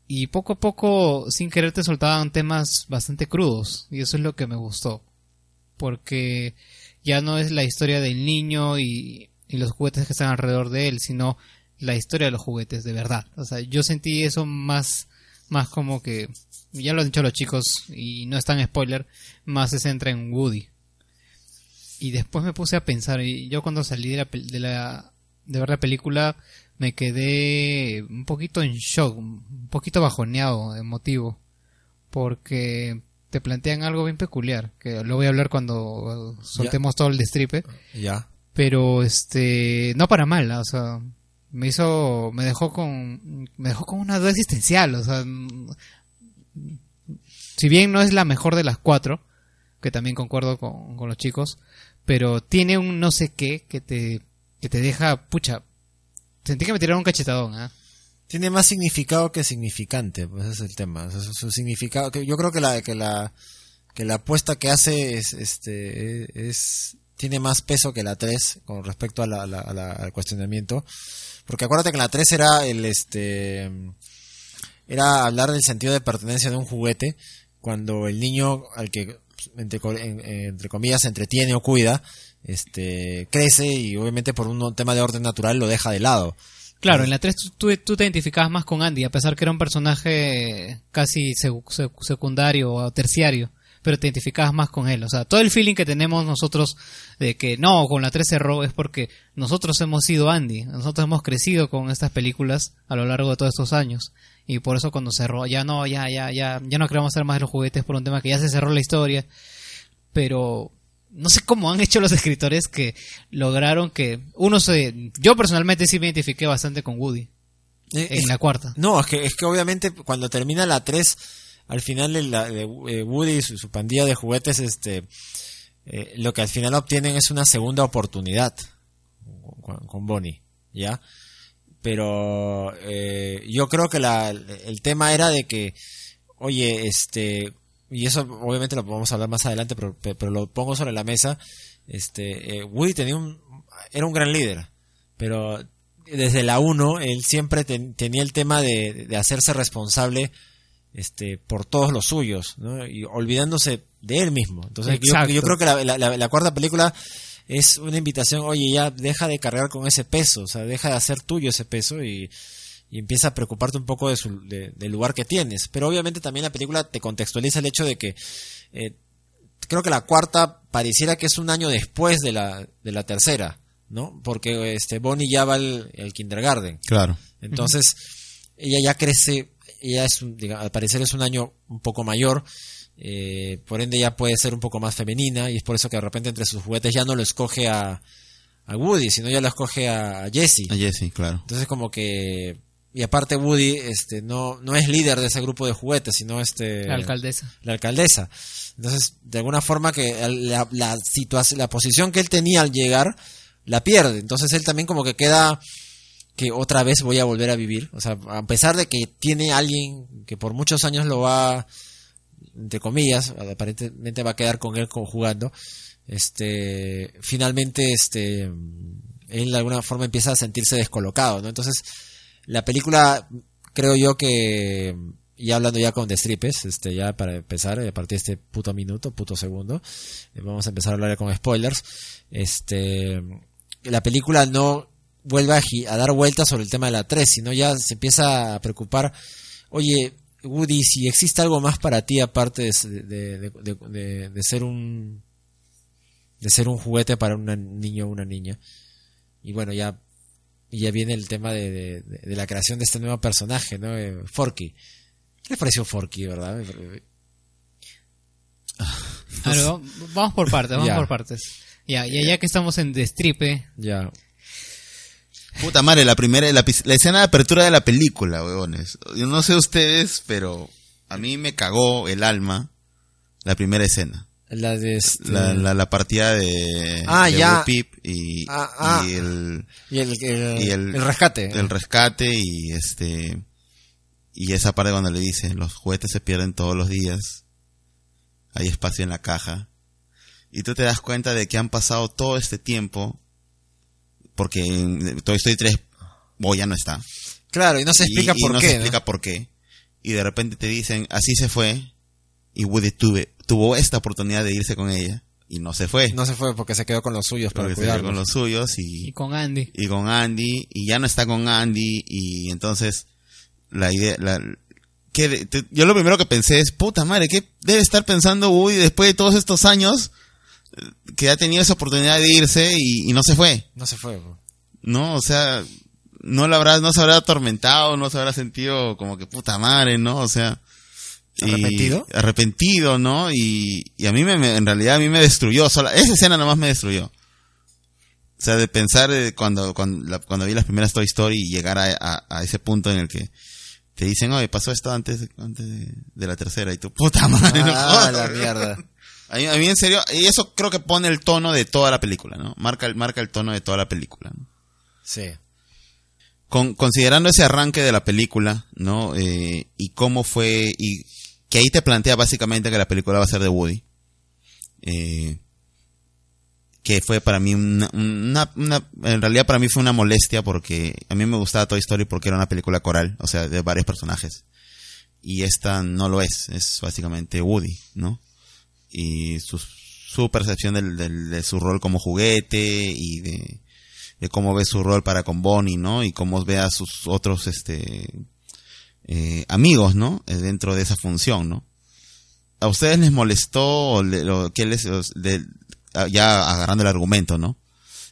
Y poco a poco sin querer te soltaban temas bastante crudos y eso es lo que me gustó porque ya no es la historia del niño y, y los juguetes que están alrededor de él sino la historia de los juguetes de verdad o sea yo sentí eso más más como que, ya lo han dicho los chicos y no es tan spoiler, más se centra en Woody. Y después me puse a pensar, y yo cuando salí de la, de la de ver la película me quedé un poquito en shock, un poquito bajoneado, emotivo, porque te plantean algo bien peculiar, que lo voy a hablar cuando soltemos todo el destripe, Ya. pero este no para mal, ¿ah? o sea, me hizo me dejó con me dejó con una duda existencial, o sea, si bien no es la mejor de las cuatro, que también concuerdo con, con los chicos, pero tiene un no sé qué que te que te deja pucha sentí que me tiraron un cachetadón, ¿ah? Tiene más significado que significante, pues ese es el tema. Su, significado, que yo creo que la que la que la apuesta que hace es este es tiene más peso que la 3 con respecto a la, al cuestionamiento, porque acuérdate que la 3 era el este era hablar del sentido de pertenencia de un juguete cuando el niño al que entre, entre comillas se entretiene o cuida este crece y obviamente por un tema de orden natural lo deja de lado. Claro, en la 3 tú, tú- te identificabas más con Andy, a pesar que era un personaje casi sec- sec- secundario o terciario, pero te identificabas más con él. O sea, todo el feeling que tenemos nosotros de que no, con la 3 cerró es porque nosotros hemos sido Andy, nosotros hemos crecido con estas películas a lo largo de todos estos años. Y por eso cuando cerró, ya no, ya, ya, ya, ya no queremos hacer más de los juguetes por un tema que ya se cerró la historia. Pero no sé cómo han hecho los escritores que lograron que uno se yo personalmente sí me identifiqué bastante con Woody Eh, en es- la cuarta No, es que, es que obviamente cuando termina la 3, al final de, la- de, eh, Woody y su, su pandilla de juguetes, este, eh, lo que al final obtienen es una segunda oportunidad con, con Bonnie, ¿ya? Pero eh, yo creo que la, el tema era de que, oye, este, y eso obviamente lo vamos a hablar más adelante, pero, pero lo pongo sobre la mesa, este, eh, Woody tenía un, era un gran líder, pero desde la 1 él siempre ten- tenía el tema de, de hacerse responsable este por todos los suyos ¿no? y olvidándose de él mismo. Entonces yo, creo que la, la- la- la cuarta película es una invitación oye ya deja de cargar con ese peso o sea deja de hacer tuyo ese peso y, y empieza a preocuparte un poco de su, de- del lugar que tienes pero obviamente también la película te contextualiza el hecho de que eh, creo que la cuarta pareciera que es un año después de la, de la tercera, ¿no? Porque este Bonnie ya va al, al kindergarten. Claro. Entonces, ella ya crece, ella es, un- diga- al parecer es un año un poco mayor, eh, por ende ya puede ser un poco más femenina, y es por eso que de repente entre sus juguetes ya no lo escoge a, a Woody, sino ya lo escoge a Jessie. A Jesse, claro. Entonces como que y aparte Woody este no no es líder de ese grupo de juguetes, sino este la alcaldesa la alcaldesa. Entonces, de alguna forma que la, la situación, la posición que él tenía al llegar la pierde. Entonces él también como que queda que otra vez voy a volver a vivir. O sea, a pesar de que tiene alguien que por muchos años lo va, entre comillas, aparentemente va a quedar con él jugando. Este, finalmente, este, él de alguna forma empieza a sentirse descolocado, ¿no? Entonces, la película, creo yo que, y hablando ya con destripes, este, ya para empezar, a partir de este puto minuto, puto segundo, eh, vamos a empezar a hablar ya con spoilers. Este, la película no vuelve a, dar vueltas sobre el tema de la 3, sino ya se empieza a preocupar, oye, Woody, si existe algo más para ti aparte de- de ser un de ser un juguete para un niño o una niña. Y bueno, ya y ya viene el tema de, de- de- de la creación de este nuevo personaje, ¿no? Eh, Forky. ¿Qué les pareció Forky, verdad? <laughs> Claro, vamos por partes vamos Ya. por partes ya ya ya que estamos en destripe Ya. Puta madre, la primera, la, la escena de apertura de la película, huevones. Yo no sé ustedes, pero a mí me cagó el alma la primera escena. La de este- La, la, la partida de, Ah, de ya. Peep y, Ah, ah. y el, y el, el, y el- el rescate. el rescate y este y esa parte cuando le dice los juguetes se pierden todos los días hay espacio en la caja y tú te das cuenta de que han pasado todo este tiempo porque en Toy Story 3 Bo ya no está Claro, y no se Y- explica y por no qué. se ¿no? explica por qué y de repente te dicen así se fue y Woody tuve, tuvo esta oportunidad de irse con ella y no se fue No se fue porque se quedó con los suyos para porque se quedó con los suyos y y con Andy y con Andy y ya no está con Andy y entonces la idea la, que te- yo lo primero que pensé es, puta madre, ¿qué debe estar pensando Woody después de todos estos años eh, que ha tenido esa oportunidad de irse y, y no se fue? No se fue. bro. ¿No? O sea, no la habrá, no se habrá atormentado, no se habrá sentido como que puta madre, ¿no? O sea... y- ¿Arrepentido? arrepentido, ¿no? Y, y a mí me, me- en realidad a mí me destruyó, sola, esa escena nomás me destruyó. O sea, de pensar eh, cuando, cuando, la- cuando vi las primeras Toy Story y llegar a, a- a ese punto en el que te dicen, oye, pasó esto antes, de- antes de, de la tercera y tú, puta madre, no Ah, jodas". la mierda. <laughs> A mí, a mí en serio, y eso creo que pone el tono de toda la película, ¿no? Marca, el- marca el tono de toda la película, ¿no? Sí. Con, considerando ese arranque de la película, ¿no? Eh, y cómo fue, y que ahí te plantea básicamente que la película va a ser de Woody. Eh, que fue para mí una, una, una- en realidad para mí fue una molestia porque a mí me gustaba Toy Story porque era una película coral, o sea, de varios personajes. Y esta no lo es, es básicamente Woody, ¿no? Y su, su percepción del, del- de su rol como juguete y de, de cómo ve su rol para con Bonnie, ¿no? Y cómo ve a sus otros, este, eh, amigos, ¿no? Eh, Dentro de esa función, ¿no? ¿A ustedes les molestó o le- les, de- ya agarrando el argumento, ¿no?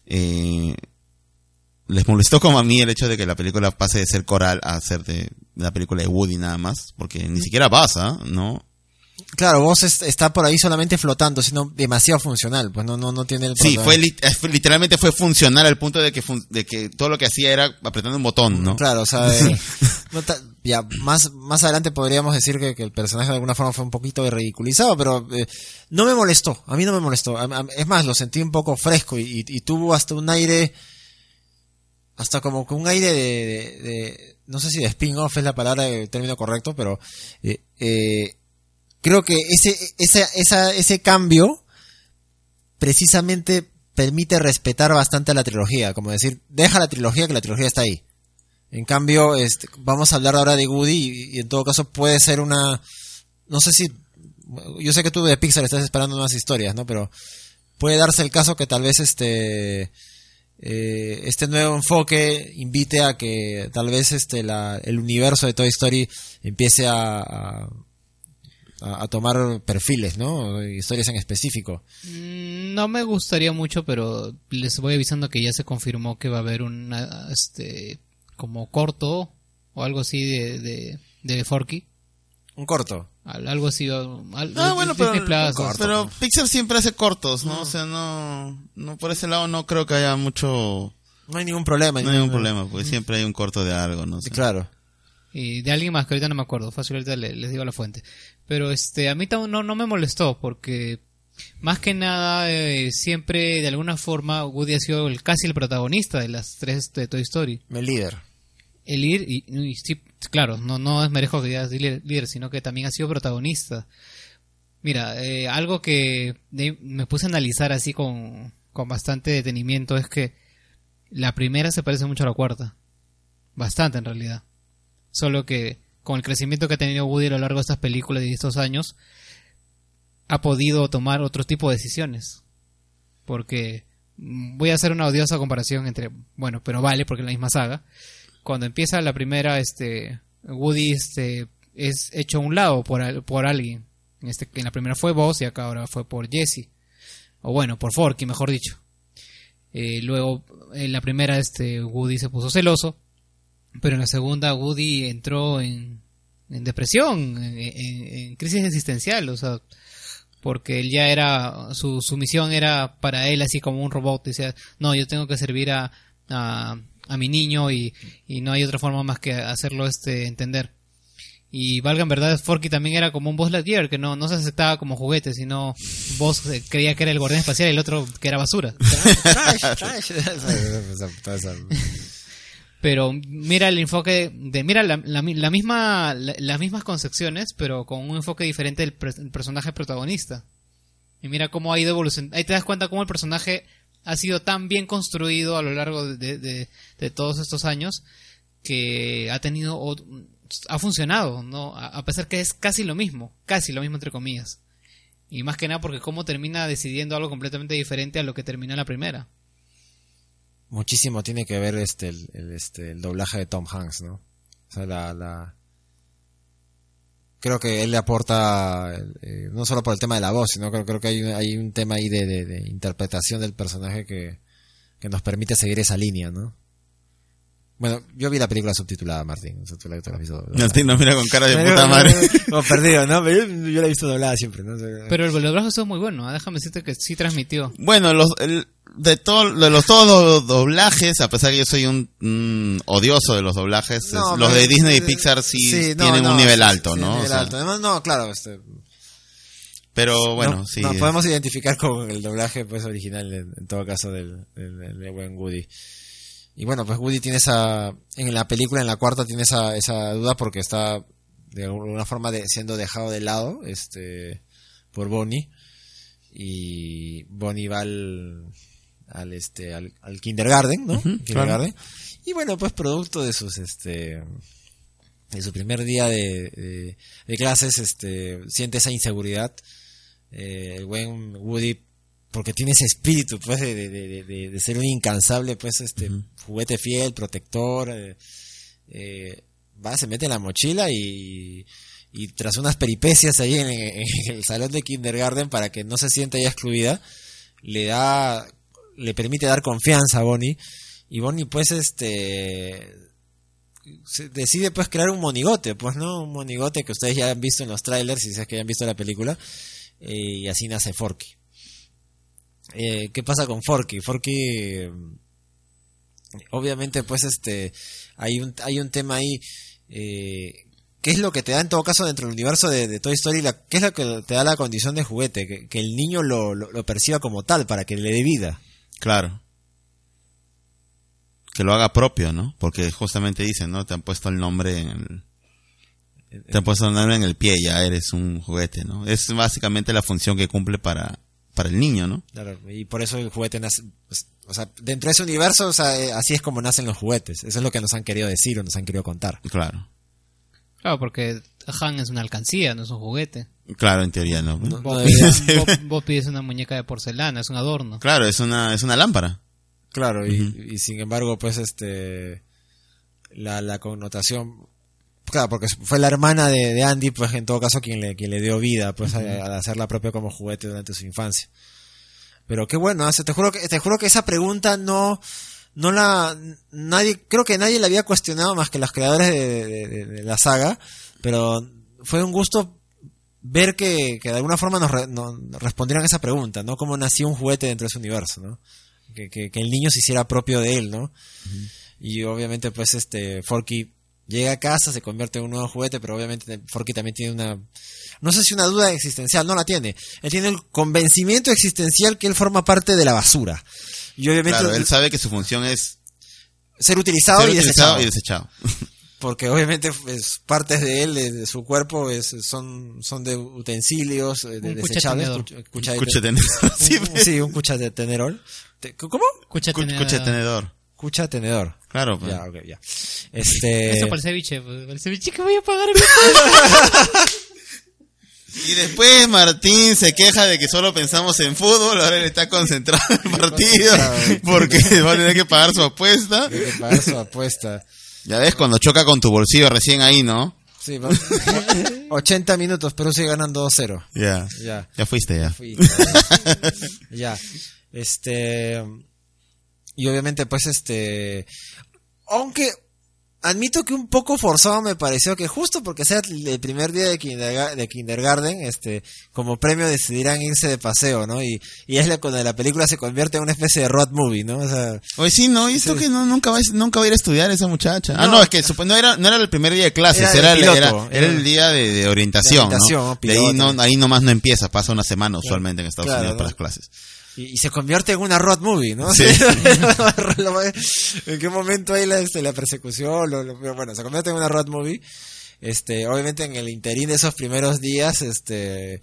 Eh, les molestó como a mí el hecho de que la película pase de ser coral a ser de la película de Woody nada más, porque ni siquiera pasa, ¿no? Claro, vos est- está por ahí solamente flotando, sino demasiado funcional, pues no no no tiene el Sí, protagonismo. fue, lit- eh, fue- literalmente fue funcional al punto de que fun- de que todo lo que hacía era apretando un botón, ¿no? Claro, o sea, <laughs> eh, no ya más más adelante podríamos decir que, que el personaje de alguna forma fue un poquito ridiculizado, pero eh, no me molestó, a mí no me molestó. Es más, lo sentí un poco fresco y, y- y tuvo hasta un aire, hasta como que un aire de, de- de- no sé si de spin-off es la palabra, el término correcto, pero eh, eh, creo que ese, ese, esa, ese cambio precisamente permite respetar bastante a la trilogía, como decir, deja la trilogía que la trilogía está ahí. En cambio, este, vamos a hablar ahora de Woody y, en todo caso puede ser una, no sé si, yo sé que tú de Pixar estás esperando nuevas historias, ¿no? Pero puede darse el caso que tal vez este, eh, este nuevo enfoque invite a que tal vez este, la, el universo de Toy Story empiece a, a tomar perfiles, ¿no? Historias en específico. Mm, No me gustaría mucho, pero les voy avisando que ya se confirmó que va a haber una, este, como corto o algo así de, de, de Forky. Un corto. Al- Algo así. al- Ah, de bueno, pero, Plus, pero Pixar siempre hace cortos, ¿no? O sea, no, no, por ese lado no creo que haya mucho, No hay ningún problema. no hay ningún problema, porque siempre hay un corto de algo, ¿no? O sea, claro. y de alguien más que ahorita no me acuerdo, fácil ahorita le- les digo la fuente. Pero este a mí no, no me molestó porque más que nada eh, siempre de alguna forma Woody ha sido el, casi el protagonista de las tres de Toy Story. El líder. El ir y, y sí, claro, no no es merezco que digas líder, líder, sino que también ha sido protagonista. Mira, eh, algo que me puse a analizar así con, con bastante detenimiento es que la primera se parece mucho a la cuarta. Bastante en realidad. Solo que con el crecimiento que ha tenido Woody a lo largo de estas películas y de estos años, ha podido tomar otro tipo de decisiones. Porque mm, voy a hacer una odiosa comparación entre, bueno, pero vale porque es la misma saga. Cuando empieza la primera, este, Woody este, es hecho a un lado por, por alguien. En, este, en la primera fue Buzz y acá ahora fue por Jesse. O bueno, por Forky, mejor dicho. Eh, luego, en la primera, este, Woody se puso celoso. Pero en la segunda, Woody entró en, en depresión, en, en- en crisis existencial, o sea, porque él ya era, su, su misión era para él así como un robot, decía, no, yo tengo que servir a, a, a mi niño y, y no hay otra forma más que hacerlo este entender. Y valga en verdad, Forky también era como un Buzz Lightyear, que no, no se aceptaba como juguete, sino Buzz eh, creía que era el guardián espacial y el otro que era basura. Trash, trash. <laughs> Pero mira el enfoque de mira la, la mi- la misma la- las mismas concepciones pero con un enfoque diferente del per- el personaje protagonista. Y mira cómo ha ido evolucionando ahí te das cuenta cómo el personaje ha sido tan bien construido a lo largo de, de- todos estos años que ha tenido ha funcionado no a, a pesar que es casi lo mismo casi lo mismo entre comillas. Y más que nada porque cómo termina decidiendo algo completamente diferente a lo que terminó en la primera muchísimo tiene que ver este el, este, el doblaje de Tom Hanks, ¿no? O sea, la, la... Creo que él le aporta, eh, no solo por el tema de la voz, sino creo, creo que hay un, hay un tema ahí de, de, de interpretación del personaje que, que nos permite seguir esa línea, ¿no? Bueno, yo vi la película subtitulada, Martín. Martín nos mira con cara de puta madre. Como perdido, ¿no? Pero yo, yo la he visto doblada siempre, ¿no? Pero el doblaje estuvo muy bueno, ¿ah? déjame decirte que sí transmitió. Bueno, los, el- de, todo, de los todos los doblajes, a pesar que yo soy un mm, odioso de los doblajes, es- los de Disney y Pixar sí, sí, tienen no, un nivel sí, alto, sí, ¿no? nivel O sea, alto. Además, no, claro, este, Pero bueno, no, sí. Nos podemos identificar con el doblaje pues original en, en todo caso del, del, del- del buen Woody. Y bueno, pues Woody tiene esa en la película en la cuarta tiene esa esa duda porque está de alguna forma de, siendo dejado de lado este por Bonnie y Bonnie va al al este al, al kindergarten, ¿no? Kindergarten. Y bueno, pues producto de sus este de su primer día de, de, de clases este siente esa inseguridad eh, el buen Woody porque tiene ese espíritu pues de, de, de, de- ser un incansable pues este juguete fiel protector eh, eh, va se mete en la mochila y y tras unas peripecias ahí en, en el salón de kindergarten para que no se sienta ya excluida le da le permite dar confianza a Bonnie. Y Bonnie pues este se decide pues crear un monigote, pues no, un monigote que ustedes ya han visto en los trailers, si es que ya han visto la película, eh, y así nace Forky. Eh, ¿Qué pasa con Forky? Forky, obviamente pues este, hay un, hay un tema ahí, eh, ¿qué es lo que te da en todo caso dentro del universo de, Toy Story? La, ¿Qué es lo que te da la condición de juguete? Que, que el niño lo, lo, lo perciba como tal, para que le dé vida. Claro. Que lo haga propio, ¿no? Porque justamente dicen, ¿no? Te han puesto el nombre en el... Te han puesto el nombre en el pie, ya eres un juguete, ¿no? Es básicamente la función que cumple para, para el niño, ¿no? Claro, y por eso el juguete nace, pues, o sea, dentro de ese universo, o sea, eh, así es como nacen los juguetes. Eso es lo que nos han querido decir o nos han querido contar. Claro. Claro, porque Han es una alcancía, no es un juguete. Claro, en teoría, ¿no? No, Vos, no pides, debería- vos- vos pides una muñeca de porcelana, es un adorno. Claro, es una, es una lámpara. Claro, y, y sin embargo, pues, este, la, la connotación, claro, porque fue la hermana de, de Andy, pues, en todo caso, quien le, quien le dio vida, pues, a- al hacerla propia como juguete durante su infancia. Pero qué bueno, hace- te juro que, te juro que esa pregunta no, no la, nadie, creo que nadie la había cuestionado más que los creadores de, de- de- de la saga, pero fue un gusto ver que, que de alguna forma nos, re- nos respondieran esa pregunta, ¿no? Cómo nació un juguete dentro de ese universo, ¿no? Que, que, que el niño se hiciera propio de él, ¿no? Y obviamente, pues, este, Forky llega a casa, se convierte en un nuevo juguete, pero obviamente Forky también tiene una, no sé si una duda existencial, no la tiene. Él tiene el convencimiento existencial que él forma parte de la basura. Y obviamente Claro, él sabe que su función es ser utilizado ser y utilizado desechado. y desechado. <laughs> Porque obviamente pues, partes de él, de, de su cuerpo, es, son, son de utensilios, eh, de Un desechables. cucha de- tenedor. Sí, un- sí, un cucha de tenerol. ¿Cómo? Escucha, Cu- tenedor. Escucha tenedor. Cucha tenedor. Claro, pues. Ya, ok, ya. Este... Eso para el ceviche, pues, para el ceviche que voy a pagar en <laughs> Y después Martín se queja de que solo pensamos en fútbol, ahora él está concentrado en el partido porque va a tener que pagar su apuesta. Hay que pagar su apuesta. Ya ves, cuando choca con tu bolsillo recién ahí, ¿no? Sí, va- <laughs> 80 minutos, pero sigue ganando 2-0. Ya. Ya. Ya fuiste ya. Fui. <laughs> ya. Este. Y obviamente, pues, este. Aunque. Admito que un poco forzado me pareció que justo porque sea el primer día de, kinderga- de kindergarten, este, como premio decidirán irse de paseo, ¿no? Y, y es la, cuando la película se convierte en una especie de road movie, ¿no? O sea, Oye, sí, no, y esto Sí. que no, nunca va, a- nunca va a ir a estudiar esa muchacha. ah, No. no, es que no era, no era el primer día de clases, Era era, el el, piloto, era, era era- el día de, de orientación, de orientación, ¿no? ahí, no, ahí nomás no empieza, pasa una semana usualmente en Estados Claro, Unidos para las clases. Y, y se convierte en una road movie, ¿no? Sí. <laughs> ¿En qué momento hay la, este, la persecución? Lo- lo- bueno, se convierte en una road movie. Este, obviamente en el interín de esos primeros días, este,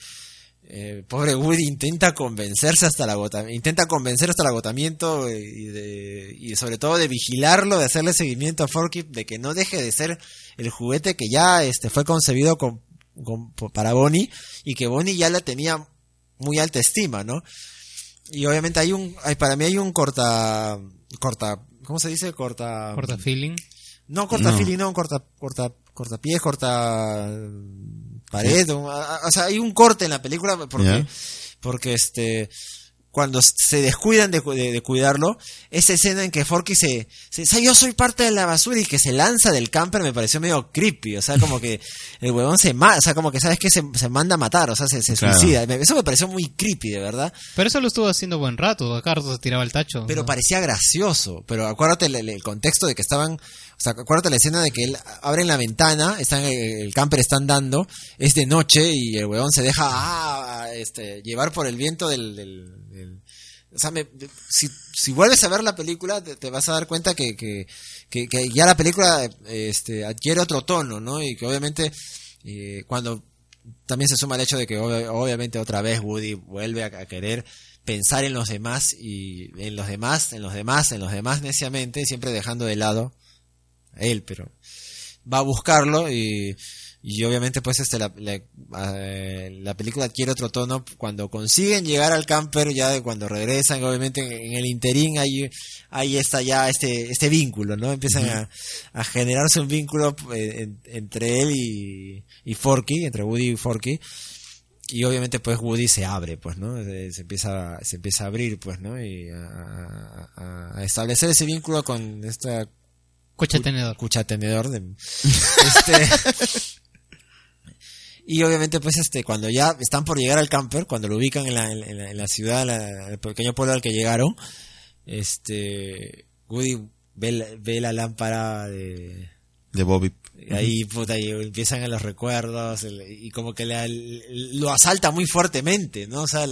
eh, pobre Woody intenta convencerse hasta el agotamiento, intenta convencer hasta el agotamiento eh, y, de, y sobre todo de vigilarlo, de hacerle seguimiento a Forky, de que no deje de ser el juguete que ya este, fue concebido con, con- para Bonnie y que Bonnie ya la tenía muy alta estima, ¿no? Y obviamente hay un, hay, para mí hay un corta, corta, ¿cómo se dice? Corta, Corta feeling. No corta No. fili, no, corta, corta, corta pies, corta pared, o, a- a- o sea, hay un corte en la película porque, Ya. porque este, cuando se descuidan de, cu- de- de cuidarlo, esa escena en que Forky se, se, "Sa- yo soy parte de la basura y que se lanza del camper me pareció medio creepy, o sea, como que el huevón se mata, o sea, como que sabes que se, se manda a matar, o sea, se, se Claro. suicida, eso me pareció muy creepy, de verdad. Pero eso lo estuvo haciendo buen rato. Acá se tiraba el tacho. Pero ¿no? parecía gracioso. Pero acuérdate el, contexto de que estaban. O sea, acuérdate la escena de que él abre la ventana, están, eh, el camper está andando, es de noche y el huevón se deja ah, este, llevar por el viento del- o sea, me- si, si vuelves a ver la película, te, vas a dar cuenta que, que, que- ya la película este, adquiere otro tono, ¿no? Y que obviamente eh, cuando también se suma el hecho de que ob- obviamente otra vez Woody vuelve a, a querer pensar en los demás y en los demás, en los demás, en los demás neciamente, siempre dejando de lado a él, pero va a buscarlo y, y obviamente pues este la, la, eh, la película adquiere otro tono cuando consiguen llegar al camper ya de cuando regresan obviamente en, en el interín ahí ahí está ya este este vínculo no empiezan a, a generarse un vínculo eh, en- entre él y, y Forky entre Woody y Forky. Y obviamente pues Woody se abre pues no se, se empieza se empieza a abrir pues no y a, a- a establecer ese vínculo con esta Coche tenedor. cucha tenedor de <laughs> este y obviamente pues este cuando ya están por llegar al camper cuando lo ubican en la, en la, en la ciudad la- el pequeño pueblo al que llegaron este Woody ve la, ve la lámpara de De Bobby. ahí puta y empiezan a los recuerdos el- y como que le- lo asalta muy fuertemente no o sea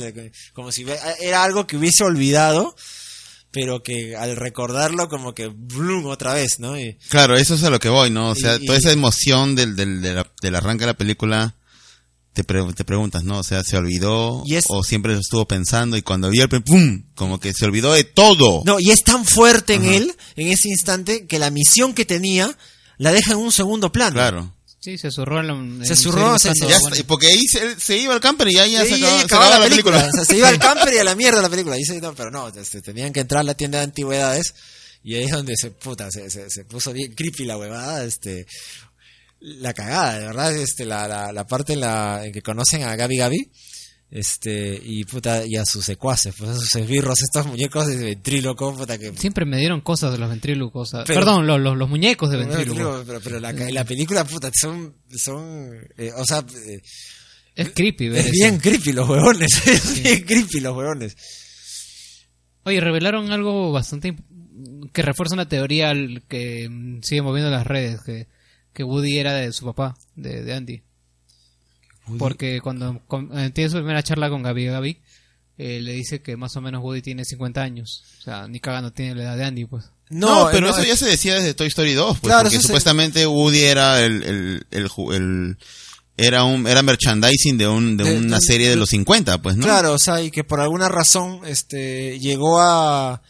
como si era algo que hubiese olvidado pero que al recordarlo como que blum otra vez no y, Claro, eso es a lo que voy, ¿no? O sea, Y- y- toda esa emoción del, del, de la- del arranque de la película, te, pre- te preguntas, ¿no? O sea, ¿se olvidó Y es- o siempre lo estuvo pensando y cuando vio el... ¡Pum! Como que se olvidó de todo. No, y es tan fuerte en él, en ese instante, que la misión que tenía la deja en un segundo plano. Claro. Sí, se zurró en la. Se zurró, se- bueno, está, porque ahí se, se iba al camper y ahí ya Y se acababa, se acababa la película. O sea, se iba al <laughs> camper y a la mierda la película. Y dice, no, pero no, este, tenían que entrar a la tienda de antigüedades. Y ahí es donde se, puta, se, se, se puso bien creepy la huevada, este, la cagada, de verdad, este, la, la, la parte en la, en que conocen a Gabi Gabi, este, y puta, y a sus secuaces, pues a sus esbirros, estos muñecos de ventríloco, puta, que Siempre me dieron cosas de los ventrílocos. Perdón, los, los, los muñecos de Pero, ventrílocos. pero, pero la, la película, puta, son, son, eh, o sea, eh, Es creepy ver es eso. bien creepy los huevones, <laughs> es bien creepy los huevones. Oye, revelaron algo bastante que refuerza una teoría que mm, sigue moviendo las redes, que, que Woody era de su papá, de, de Andy. Porque cuando con- eh, tiene su primera charla con Gaby Gaby, eh, le dice que más o menos Woody tiene 50 años. O sea, ni cagando tiene la edad de Andy, pues. No, pero no, eso es- ya se decía desde Toy Story 2, pues, Claro, porque se- supuestamente Woody era el, el, el, ju- el- era un era merchandising de un de, De- una de- serie de los 50, pues, ¿no? Claro, o sea, y que por alguna razón este llegó a,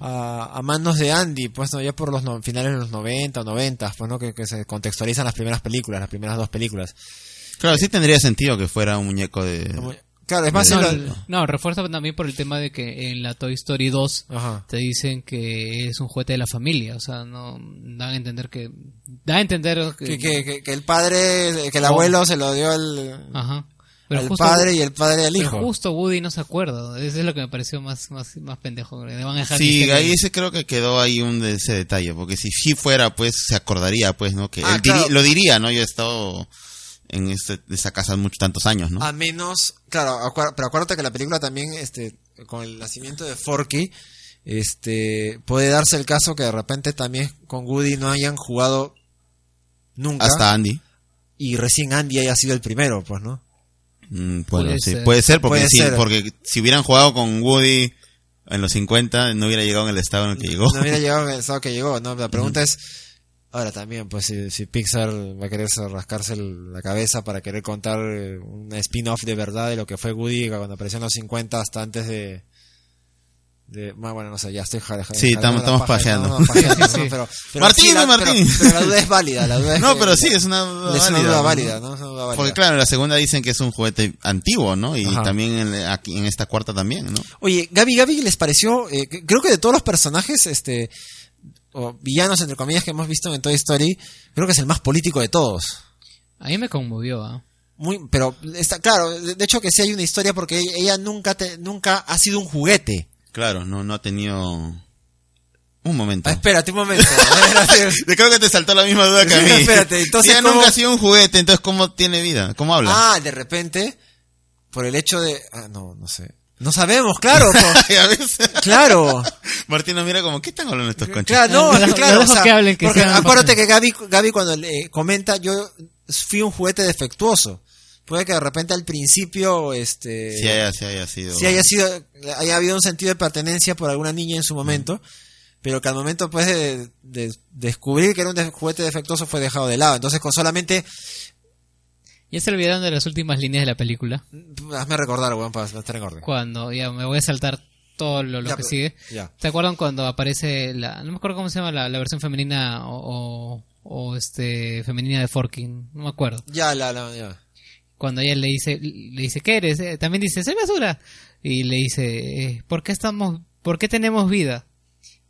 a, a manos de Andy, pues no, ya por los no- finales de los 90 o 90, pues no, que, que se contextualizan las primeras películas, las primeras dos películas. Claro, sí tendría sentido que fuera un muñeco de claro, es más, No, el- refuerza también por el tema de que en la Toy Story 2 Ajá. te dicen que es un juguete de la familia. O sea, no dan a entender que. Da a entender que. Que, que, que, que el padre, que el Oh. abuelo se lo dio al, Ajá. Pero al justo- padre y el padre al pero hijo. justo Woody no se acuerda. Eso es lo que me pareció más, más, más pendejo. Le van a dejar Sí, misterio ahí ese creo que quedó ahí un de ese detalle, porque si sí fuera, pues se acordaría, pues, ¿no? Que Ah, él diri- lo diría, ¿no? Yo he estado en este, esa casa muchos tantos años, ¿no? A menos, claro, pero acuérdate que la película también, este, con el nacimiento de Forky, este, puede darse el caso que de repente también con Woody no hayan jugado nunca Hasta Andy. y recién Andy haya sido el primero, pues, ¿no? Mm, bueno, Puede sí, ser. puede ser, porque Puede sí, ser. porque si hubieran jugado con Woody en los 50, no hubiera llegado en el estado en el que llegó. No hubiera llegado en el estado que llegó, ¿no? La pregunta es, ahora también, pues, si, si Pixar va a querer rascarse la cabeza para querer contar eh, un spin-off de verdad de lo que fue Woody cuando apareció en los 50 hasta antes de... de más bueno, no sé, ya estoy ja- ja- Sí, estamos- estamos pajeando. Martín, Martín. Pero, la duda es válida, la duda es <laughs> No, que- pero sí, es una duda es una válida, duda ¿no? válida, ¿no? Es una duda válida. Porque claro, en la segunda dicen que es un juguete antiguo, ¿no? Y Ajá. también en, aquí, en esta cuarta también, ¿no? Oye, Gaby Gaby les pareció, eh, que- creo que de todos los personajes, este, o villanos entre comillas que hemos visto en Toy Story, creo que es el más político de todos. A mí me conmovió, ¿ah? Muy, pero está claro, de, de hecho que sí hay una historia porque ella nunca te- nunca ha sido un juguete. Claro, no, no ha tenido... Un momento. Ah, espérate un momento. <laughs> creo que te saltó la misma duda que a mí. Espérate, entonces, Si ¿cómo- nunca ha sido un juguete, entonces ¿cómo tiene vida? ¿Cómo habla? ah, de repente, por el hecho de, ah, no, no sé. No sabemos, claro, po- ¿Ya ves? claro. Martín nos mira como, ¿qué están hablando estos conchos? Claro, no, <laughs> lo claro, dejo o sea, que hablen, que porque sean acuérdate que. Gaby, Gaby cuando le comenta, yo fui un juguete defectuoso. Puede que de repente al principio, este, Si haya, si haya sido... sí haya sido, haya habido un sentido de pertenencia por alguna niña en su momento, pero que al momento pues de, de descubrir que era un de- juguete defectuoso fue dejado de lado. Entonces con solamente, Ya se olvidaron de las últimas líneas de la película. hazme recordar, weón, para estar en orden. Cuando, ya me voy a saltar todo lo, lo Ya, que pero- sigue. Ya. ¿Te acuerdan cuando aparece la, no me acuerdo cómo se llama la, la versión femenina o, o, o, este femenina de Forking? No me acuerdo. Ya, la, la, ya. Cuando ella le dice, le dice, ¿qué eres? Eh, También dice, soy basura. Y le dice, eh, ¿por qué estamos, por qué tenemos vida?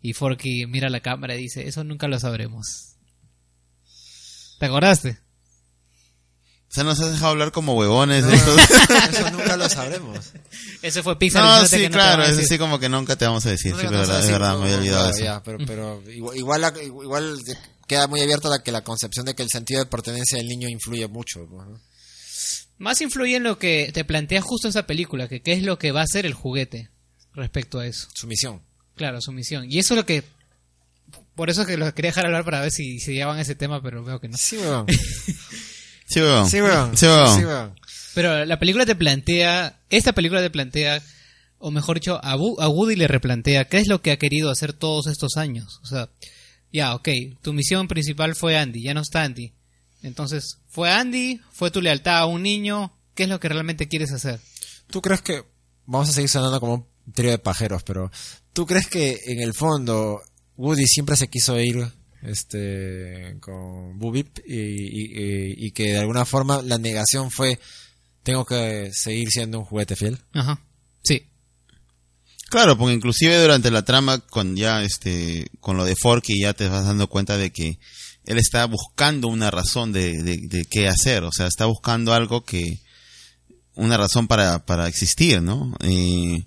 Y Forky mira la cámara y dice, eso nunca lo sabremos. ¿Te acordaste? O sea, nos has dejado hablar como huevones. No, estos. Eso nunca lo sabremos. <laughs> Ese fue Pixar. No, sí, que no claro, van a es decir. así como que nunca te vamos a decir. No Sí, qué verdad, es verdad, no, me había olvidado claro, eso. ya, pero, pero igual, igual, igual queda muy abierta la que la concepción de que el sentido de pertenencia del niño influye mucho. ¿no? Más influye en lo que te plantea justo esa película, que qué es lo que va a ser el juguete respecto a eso. Su misión. Claro, su misión. Y eso es lo que... Por eso es que los quería dejar hablar para ver si, si llevaban ese tema, pero veo que no. Sí, weón. <laughs> Sí, huevón. Sí, weón. Sí, huevón. Sí, weón. Pero la película te plantea, esta película te plantea, o mejor dicho, a, Bu- a Woody le replantea qué es lo que ha querido hacer todos estos años. O sea, ya, ok, tu misión principal fue Andy, ya no está Andy. Entonces, fue Andy, fue tu lealtad a un niño, ¿qué es lo que realmente quieres hacer? ¿Tú crees que... Vamos a seguir sonando como un trío de pajeros, pero... ¿Tú crees que en el fondo Woody siempre se quiso ir este con Bubip y, y- y- y que de alguna forma la negación fue tengo que seguir siendo un juguete fiel? Ajá, sí. Claro, porque inclusive durante la trama con ya este con lo de Forky ya te vas dando cuenta de que él está buscando una razón de, de, de qué hacer, o sea, está buscando algo que una razón para, para existir, ¿no? Y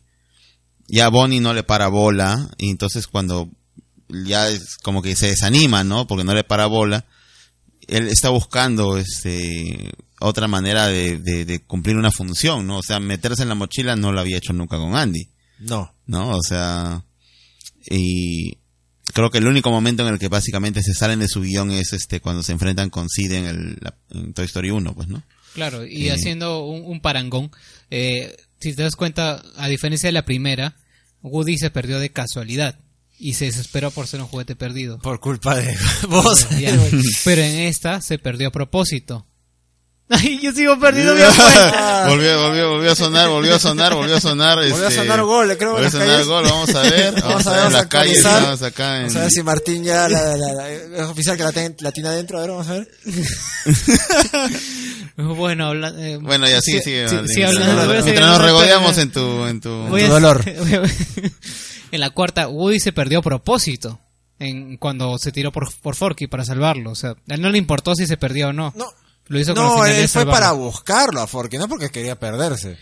ya Bonnie no le para bola y entonces cuando ya es como que se desanima, ¿no? Porque no le para bola, él está buscando este otra manera de, de, de cumplir una función, ¿no? O sea, meterse en la mochila no lo había hecho nunca con Andy. No. ¿no? O sea, y creo que el único momento en el que básicamente se salen de su guion es este cuando se enfrentan con Sid en, el, la- en Toy Story 1, pues, ¿no? Claro, y Sí. haciendo un, un parangón, eh, si te das cuenta, a diferencia de la primera, Woody se perdió de casualidad y se desesperó por ser un juguete perdido. Por culpa de <laughs> vos. Pero en esta se perdió a propósito. <laughs> Ay, yo sigo perdiendo mi <laughs> apuesta. volvió, volvió, volvió a sonar, volvió a sonar, volvió a sonar. Volvió a este, sonar gol, creo, Volvió a sonar calles. gol, vamos a ver. <laughs> Vamos, a ver en las calles, estamos acá en... Vamos a ver si Martín ya la, la- la- es oficial que la, ten- la tiene adentro. A ver, vamos a ver. Bueno, habla- eh, Bueno, ya sigue, sí, sigue. sí, Martín. sí, hablando- Mientras nos regodeamos en tu... En tu... dolor. en la cuarta, Woody se perdió a propósito. En, cuando se tiró por, por Forky para salvarlo. O sea, a él no le importó si se perdió o no. No, Lo hizo con la no de él fue para buscarlo a Forky, no porque quería perderse.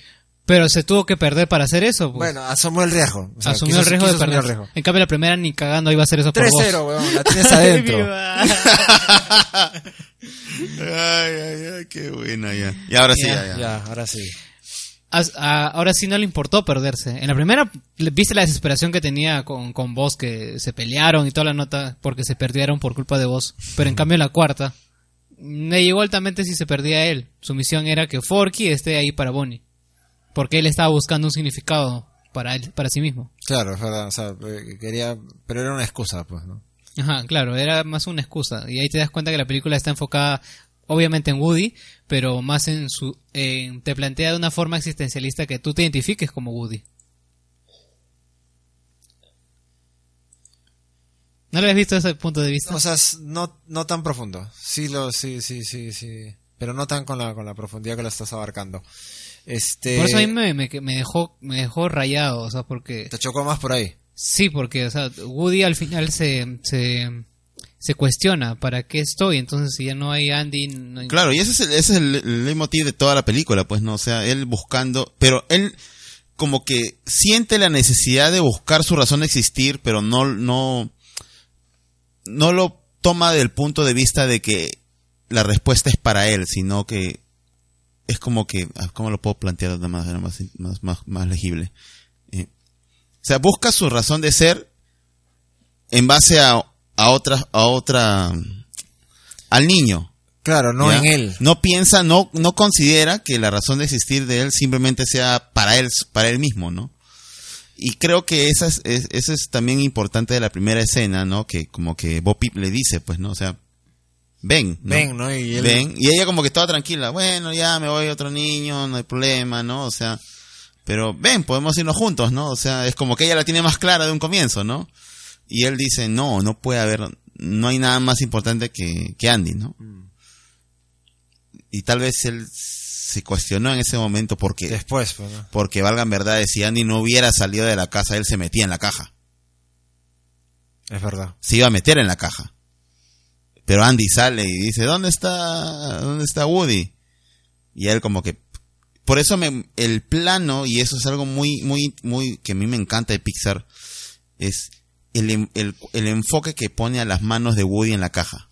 Pero se tuvo que perder para hacer eso. pues. Bueno, asumió el riesgo. O sea, Asumió quiso- el riesgo de perder. el riesgo. En cambio, la primera ni cagando iba a hacer eso por vos. 3-0, weón, la <laughs> tienes adentro. Ay, ay, ay, qué buena ya. Y ahora sí, Ya, ya, ya. ya, ahora sí. As- a- ahora sí no le importó perderse. En la primera, viste la desesperación que tenía con, con vos, que se pelearon y toda la nota porque se perdieron por culpa de vos. Pero en cambio, en la cuarta, le llegó altamente si se perdía él. Su misión era que Forky esté ahí para Bonnie. Porque él estaba buscando un significado para él, para sí mismo. Claro, es verdad, o sea, eh, quería, pero era una excusa, pues, ¿no? Ajá, claro, era más una excusa. Y ahí te das cuenta que la película está enfocada, obviamente, en Woody, pero más en su. en- te plantea de una forma existencialista que tú te identifiques como Woody. ¿No lo habías visto desde ese punto de vista? O sea, no, no tan profundo. Sí, lo, sí, sí, sí, sí. Pero no tan con la, con la profundidad que lo estás abarcando. Este. Por eso a mí me, me, me dejó, me dejó rayado, o sea, porque. Te chocó más por ahí. Sí, porque o sea, Woody al final se, se, se cuestiona para qué estoy, entonces si ya no hay Andy... No hay- Claro, y ese es el, ese es el, el leitmotiv de toda la película, pues, ¿no? O sea, él buscando, pero él como que siente la necesidad de buscar su razón de existir, pero no, no, no lo toma del punto de vista de que la respuesta es para él, sino que es como que, ah, ¿cómo lo puedo plantear de una manera más, más, más, más legible? Eh, o sea, busca su razón de ser en base a, a otra, a otra, al niño. Claro, no ¿ya? en él. No piensa, no, no considera que la razón de existir de él simplemente sea para él, para él mismo, ¿no? Y creo que esa es, es- eso es también importante de la primera escena, ¿no? Que como que Bo Peep le dice, pues, ¿no? O sea, ven, ¿no? Ven, ¿no? Y él- Ven. Y ella como que toda tranquila, bueno, ya me voy otro niño, no hay problema, ¿no? O sea, pero ven, podemos irnos juntos, ¿no? O sea, es como que ella la tiene más clara de un comienzo, ¿no? Y él dice, no, no puede haber, no hay nada más importante que, que Andy, ¿no? Y tal vez él se cuestionó en ese momento porque, Después, pues, ¿no? porque valgan verdades, si Andy no hubiera salido de la casa, él se metía en la caja. Es verdad. Se iba a meter en la caja. Pero Andy sale y dice, ¿dónde está, dónde está Woody? Y él como que, por eso me, el plano, y eso es algo muy, muy, muy, que a mí me encanta de Pixar, es el, en- el, el enfoque que pone a las manos de Woody en la caja.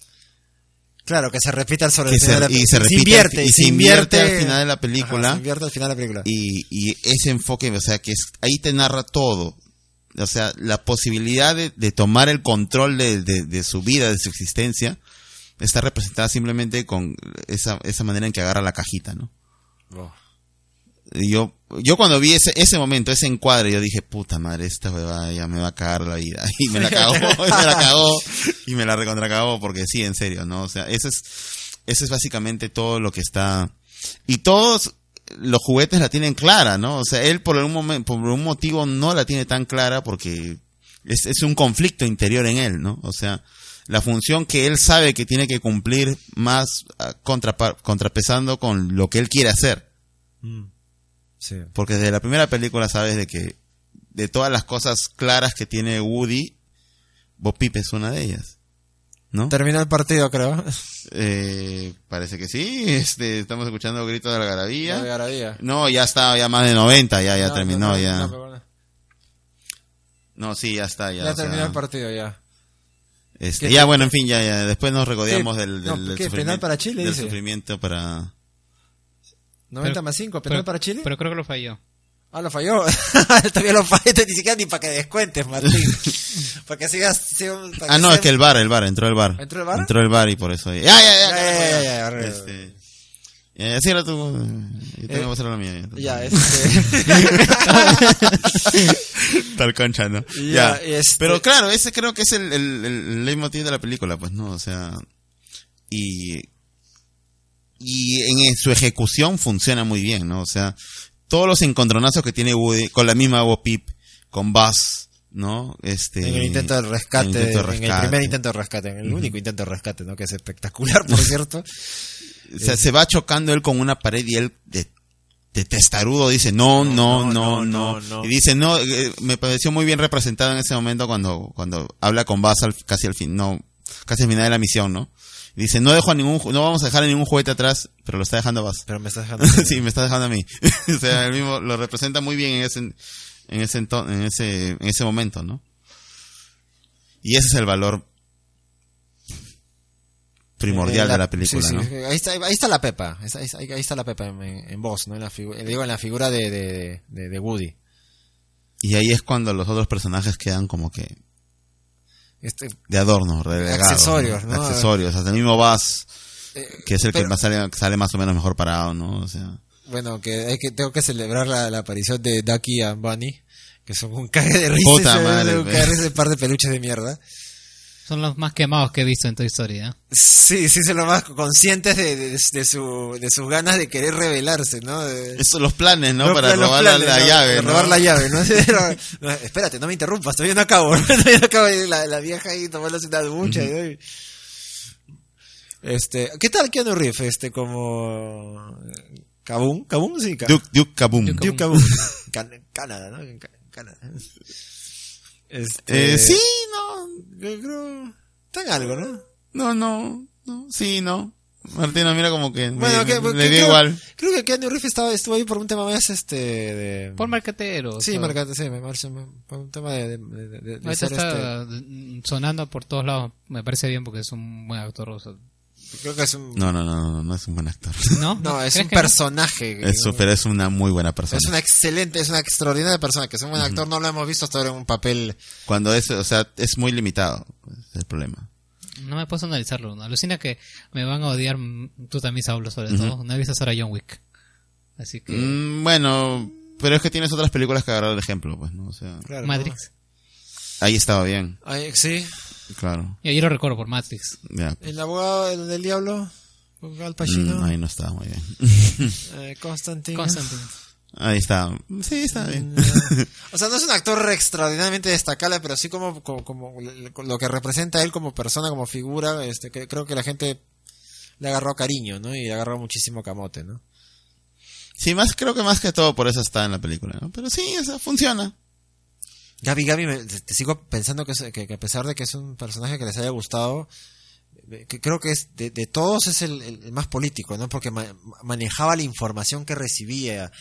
Claro, que se repite al sobre el final se- de la y se repite invierte, al- y se invierte al final de la película. Ajá, se invierte al final de la película. Y, y ese enfoque, o sea, que es, ahí te narra todo. O sea, la posibilidad de, de tomar el control de, de- de su vida, de su existencia, está representada simplemente con esa, esa manera en que agarra la cajita, ¿no? Oh. Yo, yo cuando vi ese, ese momento, ese encuadre, yo dije, puta madre, esta huevada ya me va a cagar la vida. <laughs> Y me la cagó, y me la cagó, y me la recontracagó, porque sí, en serio, ¿no? O sea, eso es, eso es básicamente todo lo que está. Y todos los juguetes la tienen clara, ¿no? O sea, él por un momento, por un motivo no la tiene tan clara porque es, es un conflicto interior en él, ¿no? O sea, la función que él sabe que tiene que cumplir más ah, contrapesando con lo que él quiere hacer. Sí. Porque desde la primera película sabes de que de todas las cosas claras que tiene Woody, Bo Peep es una de ellas. ¿No? Terminó el partido, creo. Eh, parece que sí. Este, estamos escuchando gritos de La algarabía. No, ya está, ya más de 90, ya, ya No, terminó, no, ya. no, sí, ya está, ya. Ya sea, terminó el partido, ya. este, ¿Qué- ya, bueno, en fin, ya, ya. Después nos regodeamos del, del, del ¿qué? ¿Penal sufrimiento. para Chile, Del sufrimiento para. 90 Pero- más 5, penal Pero, para Chile. pero creo que lo falló. Ah, lo falló. <laughs> Todavía lo falló, ni siquiera ni para que descuentes, Martín. <laughs> para que sigas. para Ah, no, sea- es que el bar, el bar, entró el bar. ¿Entró el VAR? Entró el bar y por eso. Ya, ya, ya. Ya, ya, ya, ya, ya, Este, ya, ya, cierra tú. Yo tengo que hacer la mía. Ya, este. <laughs> Tal concha, ¿no? Ya, Ya. este- Pero claro, ese creo que es el, el, el leitmotiv de la película, pues, ¿no? O sea, y, y en su ejecución funciona muy bien, ¿no? O sea, todos los encontronazos que tiene Woody, con la misma Bo Peep, con Buzz, ¿no? Este, En el intento de rescate, en el en primer intento de rescate, en el único intento de rescate, ¿no? Que es espectacular, por <laughs> cierto. O sea, se va chocando él con una pared y él de, de testarudo dice no no no, no, no, no. Y dice, no, eh, me pareció muy bien representado en ese momento cuando, cuando habla con Buzz al- casi al fin, no, casi al final de la misión, ¿no? Dice, no dejo a ningún, no vamos a dejar a ningún juguete atrás, pero lo está dejando Buzz. Pero me estás dejando. <laughs> sí, me está dejando a mí. <laughs> o sea, él mismo lo representa muy bien en ese, en ese, en ese, en ese momento, ¿no? Y ese es el valor primordial Eh, de la película, sí, sí, ¿no? Ahí está, ahí está la Pepa. Ahí, está- ahí está la Pepa en, en voz, ¿no? En la digo, en la figura de, de, de, de Woody. Y ahí es cuando los otros personajes quedan como que Este, de adorno, relegados. Accesorios, ¿no? Accesorios. Hasta el mismo Buzz, eh, que es el pero- que más sale, sale más o menos mejor parado, ¿no? O sea, Bueno, que, hay que tengo que celebrar la, la aparición de Ducky y Bunny, que son un cague de risa. Puta ese- madre, un cague de par de peluches de mierda. Son los más quemados que he visto en Toy Story, ¿eh? Sí, sí, son los más conscientes de, de, de su, de sus ganas de querer rebelarse, ¿no? De- esos son los planes, ¿no? No, Para robar planes, la, ¿no? llave, ¿no? robar la llave, ¿no? <laughs> No, espérate, no me interrumpas, todavía no acabo. <laughs> todavía no acabo. La, la vieja ahí tomándose una ducha. ¿no? Y- Este, ¿qué tal Keanu Reeves? Este, como... ¿Kabum? ¿Kabum? Sí, Duke, Duke Kaboom. Duke Duke Kabum. Can- Canadá, ¿no? Canadá. Este, Eh, sí, no, Yo creo. Está en algo, ¿no? no, no, no, sí, no. Martina mira como que Bueno, me- que, me- que- le dio creo, igual. creo que Keanu Reeves estaba, estuvo ahí por un tema más este de. Por marquetero. Sí, o sea, marcate, sí, me parece por un tema de, de, de- de- ser está mm, sonando por todos lados. Me parece bien porque es un buen actor. o sea, este- creo que es un No, no, no, no, no es un buen actor. <laughs> ¿No? no, es ¿Crees un no? personaje. Es, pero es una muy buena persona. Es una excelente, es una extraordinaria persona, que es un buen actor, no lo hemos visto hasta ahora en un papel. Cuando es, o sea, es muy limitado. Es el problema. No me puedo analizarlo. ¿no? Alucina que me van a odiar. mm, Tú también, Saulo, sobre todo. No he visto ahora John Wick. Así que. Mm, bueno, pero es que tienes otras películas que agarrar de ejemplo, pues, ¿no? O sea, Claro, Matrix. ahí estaba bien. Ay, sí, claro. Y ahí lo recuerdo por Matrix. Ya. el abogado del, del diablo, Al Mm, Pacino, ahí no estaba muy bien. <laughs> eh, Constantine. Constantine. Ahí está. Sí, está bien. <laughs> O sea, no es un actor extraordinariamente destacable, pero sí como, como, como lo que representa a él como persona, como figura, este, que creo que la gente le agarró cariño, ¿no? Y le agarró muchísimo camote, ¿no? Sí, más creo que más que todo por eso está en la película, ¿no? Pero sí, o sea, funciona. Gaby, Gaby, me- te sigo pensando que, que, que a pesar de que es un personaje que les haya gustado, eh, que creo que es de, de todos es el, el- más político, ¿no? Porque ma- manejaba la información que recibía.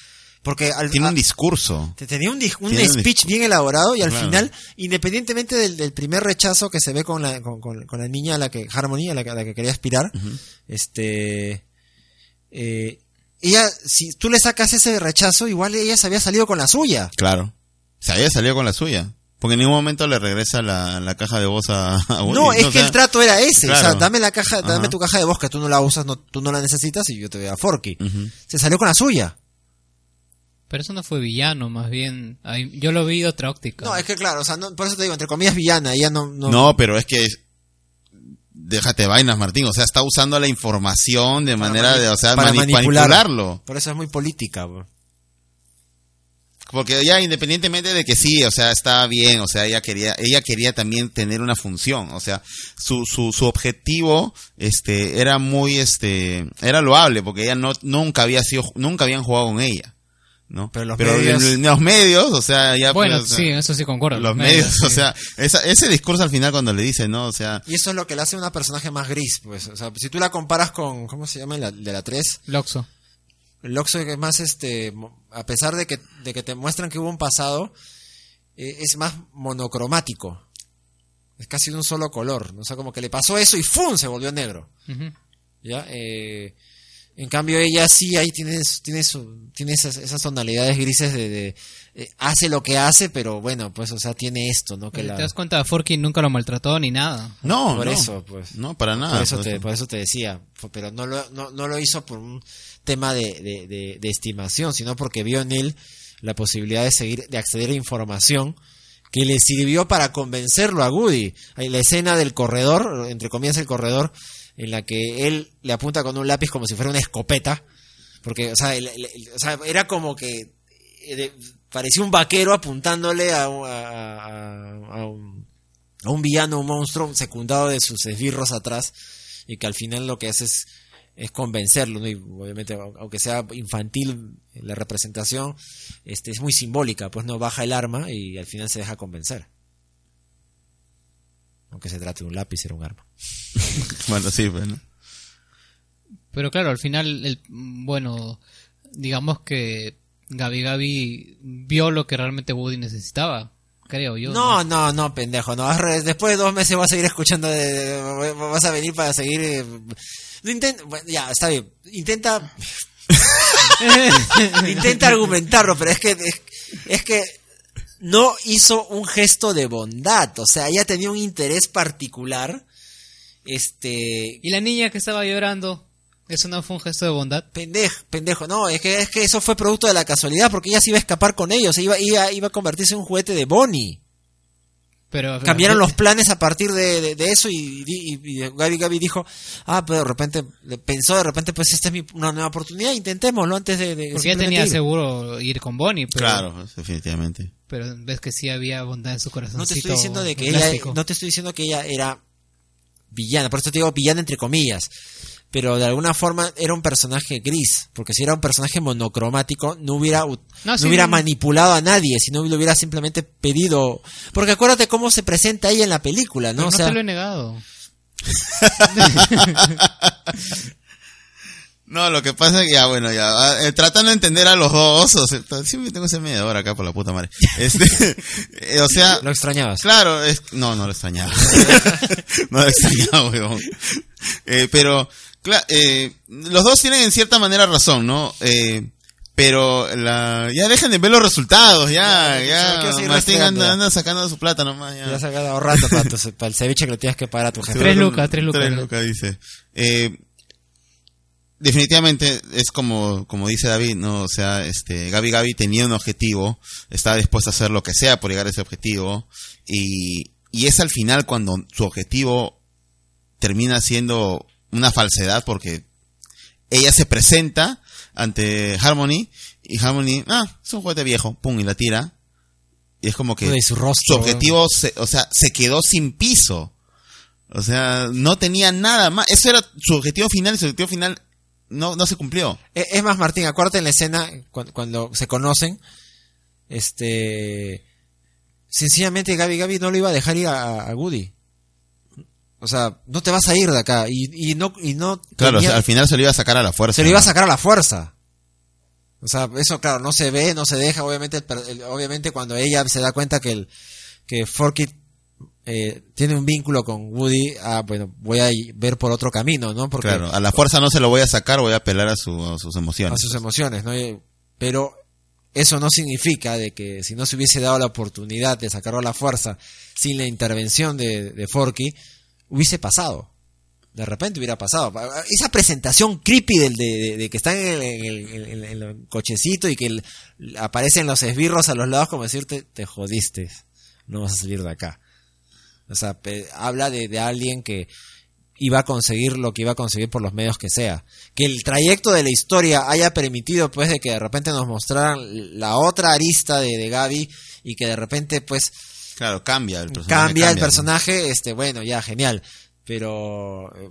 Porque al, Tiene a- un discurso. te- tenía un, un Tiene un speech bien elaborado y al Claro. final, independientemente del, del primer rechazo que se ve con la, con, con- con la niña a la que, Harmony, a la, que- a la que quería aspirar, este, eh, ella, si tú le sacas ese rechazo, igual ella se había salido con la suya. Claro. Se había salido con la suya. Porque en ningún momento le regresa la, la caja de voz a, a Woody, No, es O que sea, el trato era ese. O sea, dame la caja, dame Ajá. tu caja de voz que tú no la usas, no, tú no la necesitas y yo te voy a Forky. Se salió con la suya. Pero eso no fue villano, más bien. Yo lo vi de otra óptica. No, es que claro, o sea, no- por eso te digo, entre comillas villana, ella no... no, No, pero es que déjate vainas, Martín. O sea, está usando la información de Para manera mani- de, o sea, para mani- manipular. manipularlo. Por eso es muy política. bro. Porque ya independientemente de que sí, o sea, está bien, o sea, ella quería, ella quería también tener una función, o sea, su, su, su objetivo, este, era muy, este, era loable, porque ella no, nunca había sido, nunca habían jugado con ella, ¿no? Pero los medios- en los medios, o sea, ya bueno, pues, o sea, sí, eso sí concuerdo. los medios, o sí. sea, esa, ese discurso al final cuando le dice, ¿no? O sea, Y eso es lo que le hace una personaje más gris, pues. O sea, si tú la comparas con, ¿cómo se llama? La, de la 3. Loxo. El Oxo es más, este, a pesar de que, de que te muestran que hubo un pasado, eh, es más monocromático. Es casi de un solo color. ¿no? O sea, como que le pasó eso y ¡fum! se volvió negro. ¿Ya? Eh, en cambio ella sí ahí tiene, su- tiene, su, tiene esas, esas tonalidades grises de, de, eh, hace lo que hace, pero bueno, pues, o sea, tiene esto, ¿no? Que ¿Te la, das cuenta? Forky nunca lo maltrató ni nada. no, por no, eso, pues. no, para nada. por, eso te, por eso te decía, pero no lo, no, no lo hizo por un tema de, de, de- de estimación, sino porque vio en él la posibilidad de seguir, de acceder a información que le sirvió para convencerlo a Woody. Hay la escena del corredor, entre comillas el corredor, en la que él le apunta con un lápiz como si fuera una escopeta, porque, o sea, el- o sea, era como que eh, parecía un vaquero apuntándole a, a- a- un, un villano, un monstruo secundado de sus esbirros atrás y que al final lo que hace es, es convencerlo. Y obviamente, au- aunque sea infantil la representación, este, es muy simbólica, pues no baja el arma y al final se deja convencer. Aunque se trate de un lápiz, era un arma. <laughs> Bueno, sí, pues, ¿no? Pero claro, al final, el, bueno, digamos que Gabi Gabi vio lo que realmente Woody necesitaba, creo yo. No, no, no, pendejo, no. Después de dos meses vas a seguir escuchando, de- de- vas a venir para seguir... eh, no intent- bueno, ya, está bien. Intenta <laughs> <laughs> intenta argumentarlo, pero es que es, es que no hizo un gesto de bondad, o sea, ella tenía un interés particular. Este, Y la niña que estaba llorando, eso no fue un gesto de bondad. pendejo, pendejo, no, es que es que eso fue producto de la casualidad porque ella se iba a escapar con ellos, iba iba iba a convertirse en un juguete de Bonnie. Pero Cambiaron los planes a partir de, de- de eso y, y, y Gaby Gaby dijo, ah, pero de repente pensó de repente pues esta es mi, una nueva oportunidad, intentémoslo antes de, de Porque simplemente tenía ir". seguro ir con Bonnie, pero, Claro, pues, definitivamente. pero ves que sí había bondad en su corazón. No te estoy diciendo de que ella, no te estoy diciendo que ella era villana, por eso te digo villana entre comillas. Pero de alguna forma era un personaje gris, porque si era un personaje monocromático no hubiera No, no sí, hubiera no. manipulado a nadie, sino lo hubiera simplemente pedido, porque acuérdate cómo se presenta ella en la película, ¿no? Pero O no sea, te lo he negado. <laughs> No, lo que pasa es que ya, bueno, ya, ah, eh, tratando de entender a los dos osos, eh, siempre tengo ese medio ahora acá por la puta madre. <laughs> Este, <laughs> eh, o sea, lo extrañabas. claro, es, no, no lo extrañaba. no lo extrañaba, weón. Eh, pero, eh, los dos tienen en cierta manera razón, ¿no? Eh, pero la, ya dejen de ver los resultados, ya, Ya, ya, Martín anda, ya. anda sacando su plata nomás, Ya se ha ahorrando para, tu- para el ceviche que le tienes que pagar a tu jefe. Tres lucas, tres lucas. Tres lucas, dice. Eh, definitivamente es como, como dice David, ¿no? O sea, este, Gaby Gaby tenía un objetivo, estaba dispuesta a hacer lo que sea por llegar a ese objetivo, y, y es al final cuando su objetivo termina siendo una falsedad porque ella se presenta ante Harmony, y Harmony, ah, es un juguete viejo, pum, y la tira, y es como que su su rostro. objetivo, se, o sea, se quedó sin piso. O sea, no tenía nada más. Eso era su objetivo final y su objetivo final no, no se cumplió. Eh, Es más, Martín, acuérdate en la escena cu- cuando, se conocen, este, sencillamente Gaby Gaby no lo iba a dejar ir a, a Woody. O sea, no te vas a ir de acá y, y no y no Claro, o sea, al final se lo iba a sacar a la fuerza. se lo iba a sacar a la fuerza. O sea, eso claro, no se ve, no se deja, obviamente el obviamente cuando ella se da cuenta que el que Forky eh, tiene un vínculo con Woody, ah, bueno, voy a ver por otro camino, ¿no? Porque Claro, a la fuerza no se lo voy a sacar, voy a apelar a, su- a sus a emociones. sus emociones, ¿no? Pero eso no significa de que si no se hubiese dado la oportunidad de sacarlo a la fuerza sin la intervención de, de Forky, hubiese pasado. De repente hubiera pasado. Esa presentación creepy del de, que están en el, cochecito y que aparecen los esbirros a los lados como decirte, te jodiste, no vas a salir de acá. O sea, habla de, de alguien que iba a conseguir lo que iba a conseguir por los medios que sea. Que el trayecto de la historia haya permitido, pues, de que de repente nos mostraran la otra arista de, de Gaby y que de repente, pues, Claro, cambia el personaje. cambia el ¿no? personaje, este, bueno, ya, genial. Pero eh,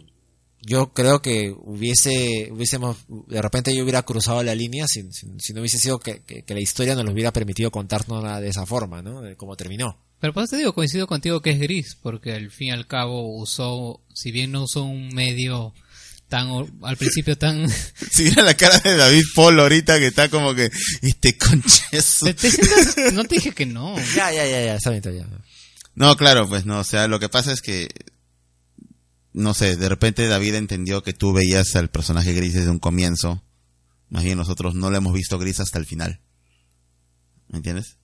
yo creo que hubiese, hubiésemos, de repente yo hubiera cruzado la línea si, si- si no hubiese sido que, que- que la historia nos lo hubiera permitido contarnos de esa forma, ¿no? De cómo terminó. Pero por eso te digo, coincido contigo que es gris, porque al fin y al cabo usó, si bien no usó un medio tan, al principio tan... <laughs> Si mira la cara de David Polo ahorita que está como que, este concheso. Te- te sientas- no te dije que no. Ya, ya, ya, ya, está bien, está bien. No, claro, pues no, o sea, lo que pasa es que, no sé, de repente David entendió que tú veías al personaje gris desde un comienzo. Más bien nosotros no lo hemos visto gris hasta el final. ¿Me entiendes?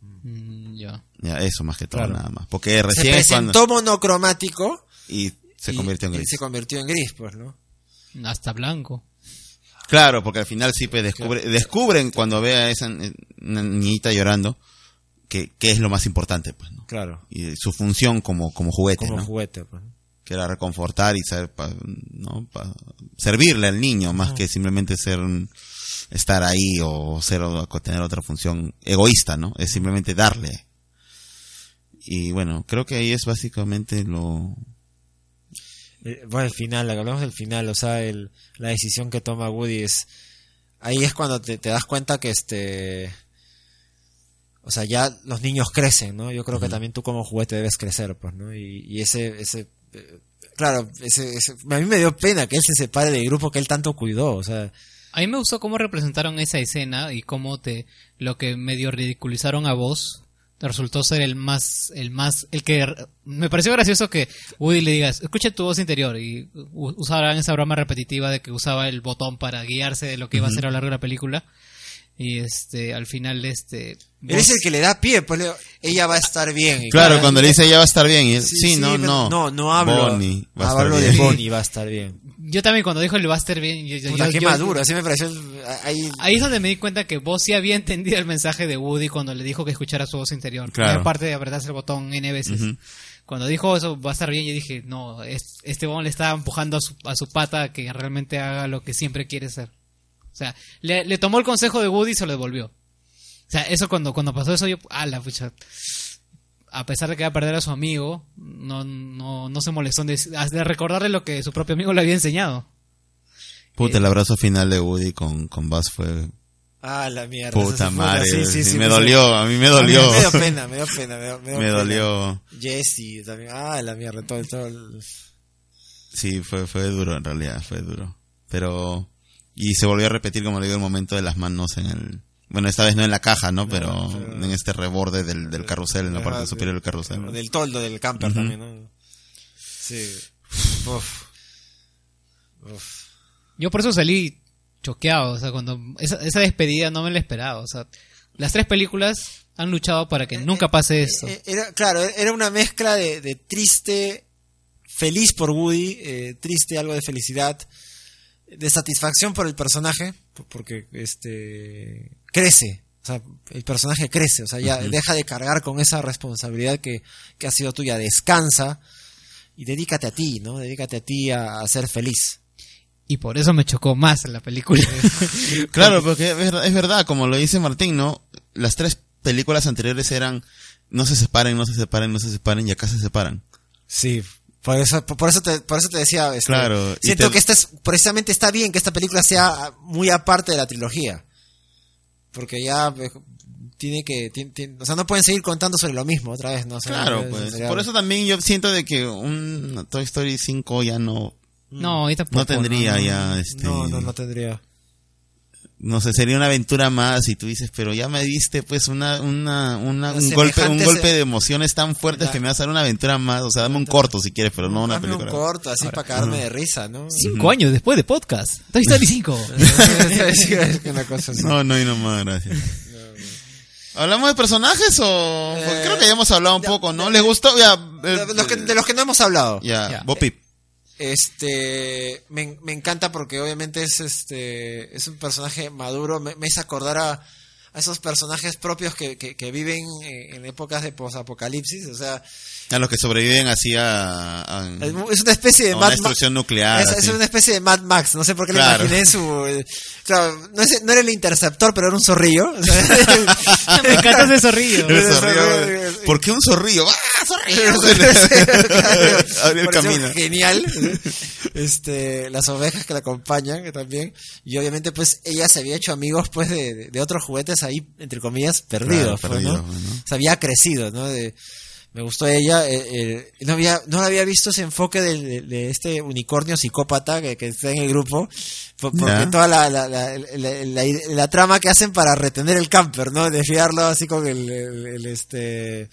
Mm, ya. Ya, eso más que todo, Claro. nada más. Porque Se recién es presentó cuando... monocromático Y se y- convirtió en y gris. se convirtió en gris, pues, ¿no? Hasta blanco. Claro, porque al final sí pues, descubre, descubren cuando ve a esa una niñita llorando que, que es lo más importante, pues, ¿no? Claro. Y su función como, como juguete, Como ¿no? juguete, pues. que era reconfortar y saber pa- ¿no? Pa- servirle al niño más que simplemente ser un- estar ahí o ser o tener otra función egoísta no es simplemente darle y bueno creo que ahí es básicamente lo Eh, Bueno, el final, hablamos del final, o sea, el, la decisión que toma Woody es... Ahí es cuando te, te das cuenta que este... O sea, ya los niños crecen, ¿no? Yo creo que también tú como juguete debes crecer, pues, ¿no? Y, y ese... ese eh, claro, ese, ese- a mí me dio pena que él se separe del grupo que él tanto cuidó, o sea... A mí me gustó cómo representaron esa escena y cómo te lo que medio ridiculizaron a vos resultó ser el más el más el que me pareció gracioso que Woody le digas escucha tu voz interior y u- usaran esa broma repetitiva de que usaba el botón para guiarse de lo que iba a hacer a lo largo de la película y este al final este Él es el que le da pie, pues le- ella va a estar bien. <laughs> claro cuando le dice ya va a estar bien y él, Sí, sí, sí, no no No, no hablo. Bonnie va a estar hablo de bien. Bonnie va a estar bien. yo también cuando dijo el va a estar bien yo- yo- Puta, yo- qué yo- maduro, así me pareció. Ahí, Ahí es donde me di cuenta que vos sí había entendido el mensaje de Woody cuando le dijo que escuchara su voz interior. Claro. Aparte de apretarse el botón N veces. Cuando dijo eso va a estar bien, yo dije, no, es- este bon le está empujando a su, a su pata a que realmente haga lo que siempre quiere ser. O sea, le, le tomó el consejo de Woody y se lo devolvió. O sea, eso cuando, cuando pasó eso, yo, ah, la pucha. A pesar de que iba a perder a su amigo, no, no, no se molestó de recordarle lo que su propio amigo le había enseñado. Puta, el abrazo final de Woody con, con Buzz fue Ah, la mierda. puta madre. sí, sí, sí, me sí. dolió, a mí me dolió. mí Me dio pena, me dio pena. Me, dio- me dio- <laughs> me dio Me pena. dolió. Jesse también. Ah, la mierda. Todo, todo el- Sí, fue, fue duro en realidad, fue duro. Pero, y se volvió a repetir, como le digo, el momento de las manos en el, bueno, esta vez no en la caja, ¿no? Pero, en este reborde del, del carrusel, en la parte Ajá, superior del carrusel. Del toldo del camper Ujú. también, ¿no? Sí. Uf. Uf. Yo por eso salí choqueado, o sea, cuando esa, esa despedida no me la esperaba, o sea, las tres películas han luchado para que nunca pase esto. Eh, Era, claro, era una mezcla de, de triste, feliz por Woody, eh, triste, algo de felicidad, de satisfacción por el personaje, por- porque este crece, o sea, el personaje crece, o sea, ya deja de cargar con esa responsabilidad que, que ha sido tuya, descansa y dedícate a ti, ¿no? Dedícate a ti a, a ser feliz. Y por eso me chocó más la película. <laughs> Claro, porque es verdad, es verdad, como lo dice Martín, ¿no? Las tres películas anteriores eran no se separen, no se separen, no se separen y acá se separan. Sí, por eso, por eso te, por eso te decía, este, Claro, siento te- que esta es, precisamente está bien que esta película sea muy aparte de la trilogía, porque ya eh, tiene que, tiene- tiene- o sea, no pueden seguir contando sobre lo mismo otra vez, ¿no? O sea, Claro, no- pues. sería- Por eso también yo siento de que un Toy Story 5 ya no, no, tampoco. no tendría no. ya, este, no, no, no tendría. No sé, sería una aventura más y tú dices, pero ya me diste pues una, una, una un golpe, un golpe de emociones tan fuertes que me vas a dar una aventura más, o sea, dame un corto si quieres, pero no una un película. corto, así para cagarme de risa, ¿no? Cinco años después de podcast. Toy Story 5. Es una cosa así. No, no hay nomás, gracias. ¿Hablamos de personajes o...? Eh, creo que ya hemos hablado un ya- poco, ¿no? ¿Les gustó? Ya, eh, De los, que, de los que no hemos hablado. ya. Bo Peep. Este me, me encanta porque obviamente es este es un personaje maduro, me, me hizo acordar a, a esos personajes propios que, que, que viven eh, en épocas de posapocalipsis, o sea, A los que sobreviven así a... a- es, una especie de Mad una destrucción nuclear. es, es una especie de Mad Max, no sé por qué Claro. le imaginé su eh, claro, no, es- no era el interceptor, pero era un zorrillo. o <laughs> sea, me encanta ese zorrillo. Zorrillo, ¿Por qué un zorrillo? ¡Ah, zorrillo! <laughs> <laughs> Abrió el camino. Genial. Este, las ovejas que la acompañan también. Y obviamente, pues, ella se había hecho amigos, pues, de- de otros juguetes ahí, entre comillas, perdidos. Claro, pues, ¿no? había crecido, ¿no? De- me gustó ella. eh, eh, no había, no había visto ese enfoque de, de este unicornio psicópata que, que está en el grupo. por- Porque toda la, la, la, la- la- la trama que hacen para retener el camper, ¿no? Desviarlo así con el, el- el, este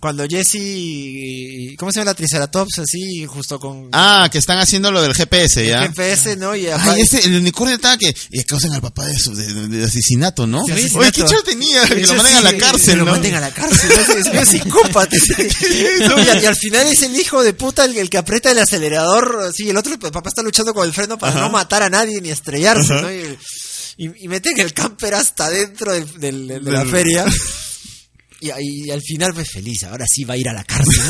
cuando Jesse ¿cómo se llama la Triceratops? Así, justo con Ah, que están haciendo lo del GPS, ¿ya? el GPS, ¿no? Y Ay, ese, el unicornio estaba que y causan al papá de, su, de, de- asesinato, ¿no? De asesinato. Oye, qué chido tenía, que lo manden a la Sí, cárcel, que lo ¿no? manden a la cárcel, ¿no? es medio psicópata. <laughs> No, y, al, y al final es el hijo de puta el, el que aprieta el acelerador, sí, el otro, el papá está luchando con el freno para Ajá. no matar a nadie ni estrellarse, Ajá. ¿no? Y, y, y meten el camper hasta dentro del, del- de la Del- feria. <laughs> Y, y al final, pues feliz, ahora sí va a ir a la cárcel.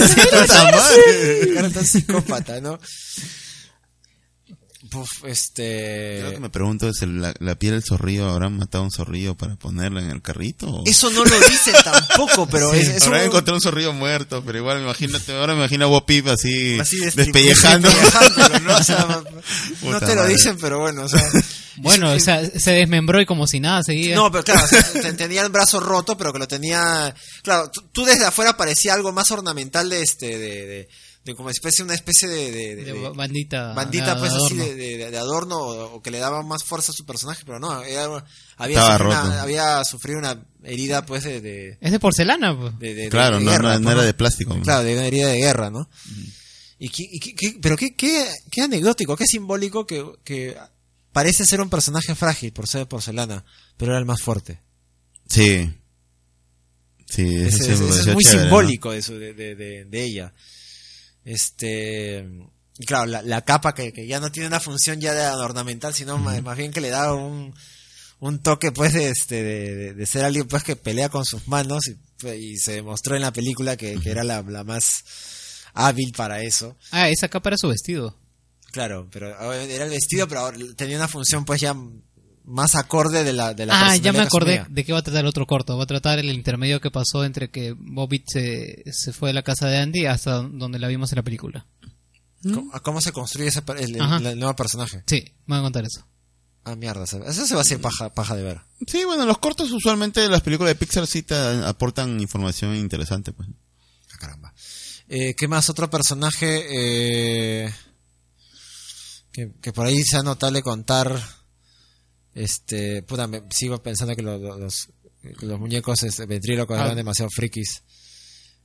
¿no? <laughs> Tan psicópata, ¿no? Puf, este... Yo Lo que me pregunto es, ¿la, la piel del zorrillo habrán matado a un zorrillo para ponerla en el carrito? o- Eso no lo dicen <laughs> tampoco, pero es, es Habrán un- encontrado un zorrillo muerto, pero igual imagínate, ahora me imagino a Bo Peep así, así de- despellejando. despellejándolo, ¿no? O sea, <laughs> no te lo dicen, pero bueno, o sea... <laughs> Bueno, es- o sea, se desmembró y como si nada seguía. No, pero claro, o sea, te- tenía el brazo roto, pero que lo tenía... Claro, tú, tú desde afuera parecía algo más ornamental de este... de, de, de como especie, una especie de... de- de- De de- bandita. bandita de pues así adorno. de, de- de adorno o, o que le daba más fuerza a su personaje, pero no, era- había, Estaba sufrido una, había sufrido una herida pues de... de, Es de porcelana, pues. de- de- Claro, de no, guerra, no, no pues, era de plástico. Claro, de una herida de guerra, ¿no? Y, qué- y qué- qué- pero qué, qué, qué anecdótico, qué simbólico que, que parece ser un personaje frágil por ser de porcelana, pero era el más fuerte. Sí. Sí, eso es muy simbólico de- de- de ella. Este. Y claro, la, la capa que, que ya no tiene una función ya de ornamental, sino más, más bien que le da un, un toque pues de, este, de, de- ser alguien pues que pelea con sus manos y, pues, y se demostró en la película que, que era la, la más hábil para eso. Ah, esa capa era su vestido. Claro, pero era el vestido, pero ahora tenía una función pues ya más acorde de la de la Ah, ya me acordé de qué va a tratar el otro corto. Va a tratar el intermedio que pasó entre que Bobby se, se fue de la casa de Andy hasta donde la vimos en la película. ¿Cómo, a cómo se construye ese, el, el- Ajá. el nuevo personaje? Sí, me van a contar eso. Ah, mierda. Eso se va a hacer paja, paja de ver. Sí, bueno, los cortos usualmente las películas de Pixar sí te aportan información interesante, pues. Ah, caramba. Eh, ¿Qué más? Otro personaje eh, que, que por ahí sea notable contar. Este, puta, me, sigo pensando que lo- lo- los, los muñecos este, ventrílocos Ah. eran demasiado frikis.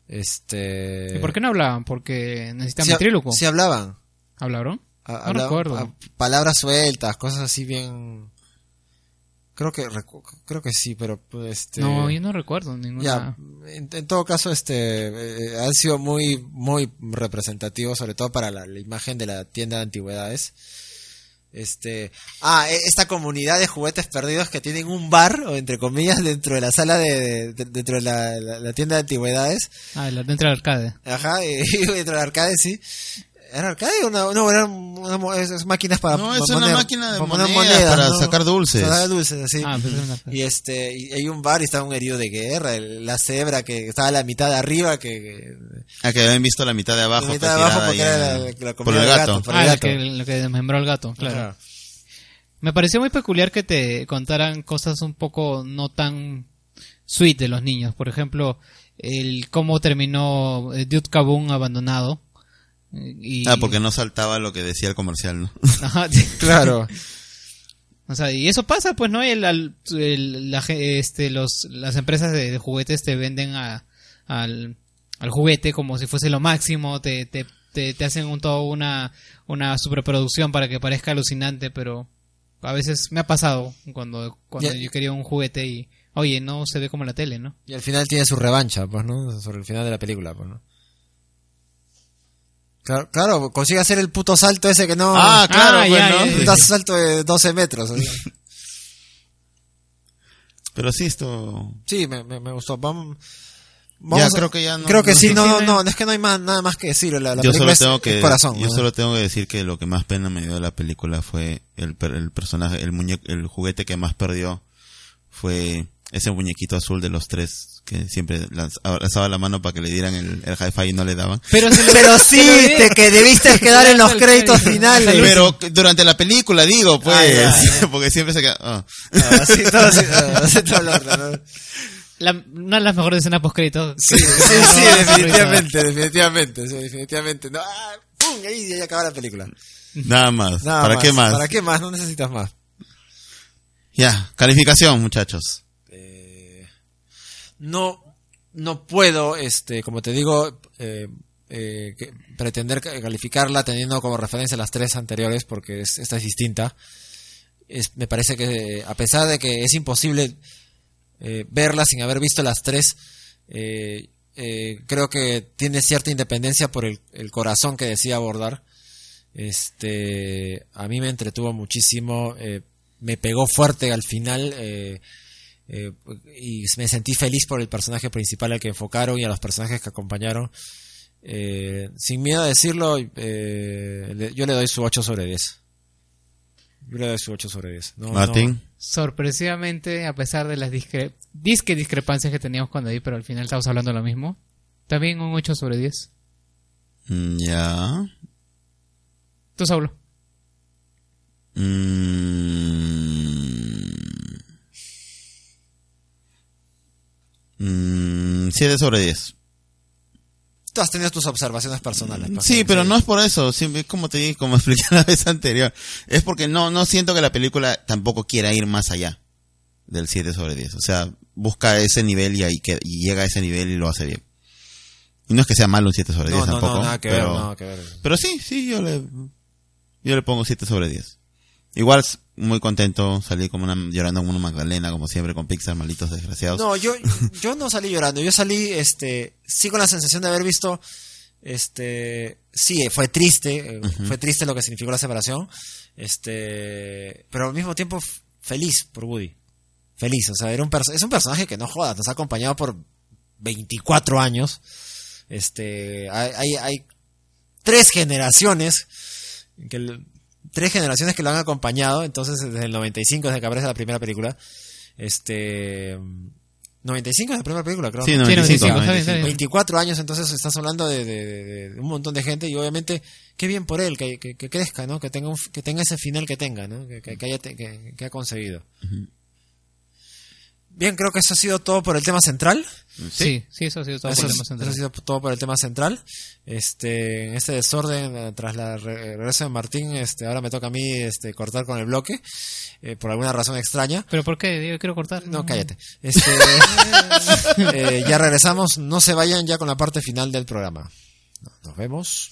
Este. ¿Y por qué no hablaban? Porque necesitan Sí, ventríloco. sí hablaban. ¿Hablaron? Ha- No hablaban, recuerdo. a- palabras sueltas, cosas así bien. Creo que creo que sí, pero pues, este. No, yo no recuerdo ninguna. Ya, en, en todo caso, este, eh, han sido muy, muy representativos, sobre todo para la, la imagen de la tienda de antigüedades. Este, ah, e- esta comunidad de juguetes perdidos que tienen un bar, o entre comillas, dentro de la sala de, de- dentro de la, la- la tienda de antigüedades. Ah, dentro del arcade. Ajá, y, <laughs> dentro del arcade, sí. ¿Era arcade o no? No, eran una esas máquinas para No, es para una máquina de para monedas para ¿no? sacar dulces. Sacar dulces, así. Ah, arcade. Y este, y hay un bar y estaba un herido de guerra, el- la cebra que estaba a la mitad de arriba, que, que- Ah, que habían visto la mitad de abajo. la mitad de pues, abajo porque era la, la por comida el del gato. por Ah, el el gato. que, el que desmembró al gato, claro. Ajá. Me pareció muy peculiar que te contaran cosas un poco no tan sweet de los niños. Por ejemplo, el cómo terminó eh, Dude Kaboom abandonado. Y, Ah, porque no saltaba lo que decía el comercial, ¿no? <laughs> Ajá, sí. Claro. O sea, y eso pasa, pues, ¿no? El, la este, los, las empresas de, de juguetes te venden a, al, al juguete como si fuese lo máximo, te, te, te, te hacen un, todo una, una superproducción para que parezca alucinante, pero a veces me ha pasado cuando, cuando yo quería un juguete y, oye, no se ve como la tele, ¿no? Y al final tiene su revancha, pues, ¿no? Sobre el final de la película, pues, ¿no? Claro, claro, consigue hacer el puto salto ese que no... Ah, claro, Ah, ya, bueno. ya, Un ya. salto de 12 metros. así. <laughs> Pero sí, esto... Sí, me, me, me gustó. Vamos, Ya, a- creo que ya no... Creo que no sí, no, no, no. no, es que no hay más, nada más que decir. La, la yo película solo es- tengo es que corazón. yo ¿no? solo tengo que decir que lo que más pena me dio de la película fue el, per- el personaje el muñeco el juguete que más perdió fue ese muñequito azul de los tres que siempre lanz- alzaba la mano para que le dieran el, el hi-fi y no le daban Pero, se lo- Pero sí, te, que debiste <laughs> quedar en los créditos finales. pero durante la película digo pues Ah, <laughs> ya, porque siempre se queda ah. Ah, sí, <laughs> todo, sí, sí, todo lo otro, ¿no? la- una de las mejores escenas post créditos. Sí, sí, sí, definitivamente, definitivamente, sí, definitivamente. No, ah, ¡pum! Ahí ya acaba la película. nada más Nada para qué más ¿Para qué más? No necesitas más. ya calificación muchachos no, no puedo, este, como te digo, eh, eh, pretender ca- calificarla teniendo como referencia las tres anteriores porque es- esta es distinta. Es, me parece que a pesar de que es imposible eh, verla sin haber visto las tres, creo que tiene cierta independencia por el, el corazón que decía abordar. Este, a mí me entretuvo muchísimo, me pegó fuerte al final eh, y me sentí feliz por el personaje principal al que enfocaron y a los personajes que acompañaron. Eh, sin miedo a decirlo, eh, le- yo le doy su 8 sobre 10. Yo le doy su 8 sobre 10. No, Martín no- sorpresivamente, a pesar de las discre disque discrepancias que teníamos cuando ahí, pero al final estamos hablando de lo mismo, también un 8 sobre 10. Mm, ya Tú, Saulo. Mm. Mm, 7 sobre 10. Tú has tenido tus observaciones personales. pues, Sí, pero no es por eso, siempre como te dije, como <laughs> expliqué la vez anterior, es porque no no siento que la película tampoco quiera ir más allá del 7 sobre 10, o sea, busca ese nivel y ahí que y llega a ese nivel y lo hace bien. Y no es que sea malo un 7 sobre 10 No, no, tampoco, no, nada que pero ver, nada que ver. pero sí, sí, yo le yo le pongo 7 sobre 10. Igual muy contento, salí como una llorando como una magdalena como siempre con Pixar malditos desgraciados. No, yo, <laughs> yo no salí llorando, yo salí, este, sí con la sensación de haber visto, este, sí, fue triste, eh, fue triste lo que significó la separación, este, pero al mismo tiempo feliz por Woody, feliz, o sea, era un es un personaje que no joda, nos ha acompañado por 24 años, este, hay, hay, hay tres generaciones que el- tres generaciones que lo han acompañado, entonces desde el 95, desde que aparece la primera película, este 95 es la primera película, creo. Sí, ¿no? 95. 95, está bien, está bien. 24 años, entonces estás hablando de, de- de- de un montón de gente y obviamente qué bien por él, que, que- que crezca, ¿no? Que tenga, un- que tenga ese final que tenga, ¿no? Que, que- que haya que- que ha conseguido. Bien, creo que eso ha sido todo por el tema central. Sí, sí, eso ha sido todo Eso, por el tema central. eso ha sido todo por el tema central. Este, en este desorden, eh, tras la re- regreso de Martín, este, ahora me toca a mí este, cortar con el bloque, eh, por alguna razón extraña. ¿Pero por qué? Yo quiero cortar. No, cállate. <laughs> Este, <laughs> eh, ya regresamos. No se vayan ya con la parte final del programa. Nos vemos.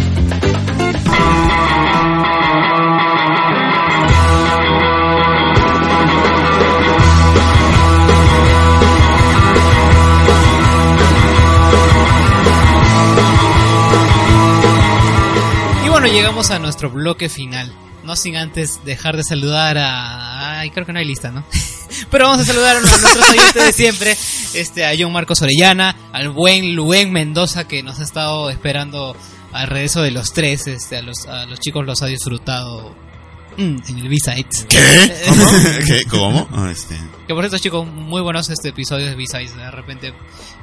Llegamos a nuestro bloque final. No sin antes dejar de saludar a... Ay, creo que no hay lista, ¿no? <laughs> Pero vamos a saludar a nuestros oyentes de siempre. Este, a John Marcos Orellana, al buen Luen Mendoza que nos ha estado esperando al regreso de los tres. Este, a los, a los chicos los ha disfrutado en el B-Sides. ¿Qué? ¿Cómo? <laughs> <laughs> ¿Qué? ¿Cómo? Ah, este. Que por cierto, chicos, muy buenos este episodio de B-Sides. De repente,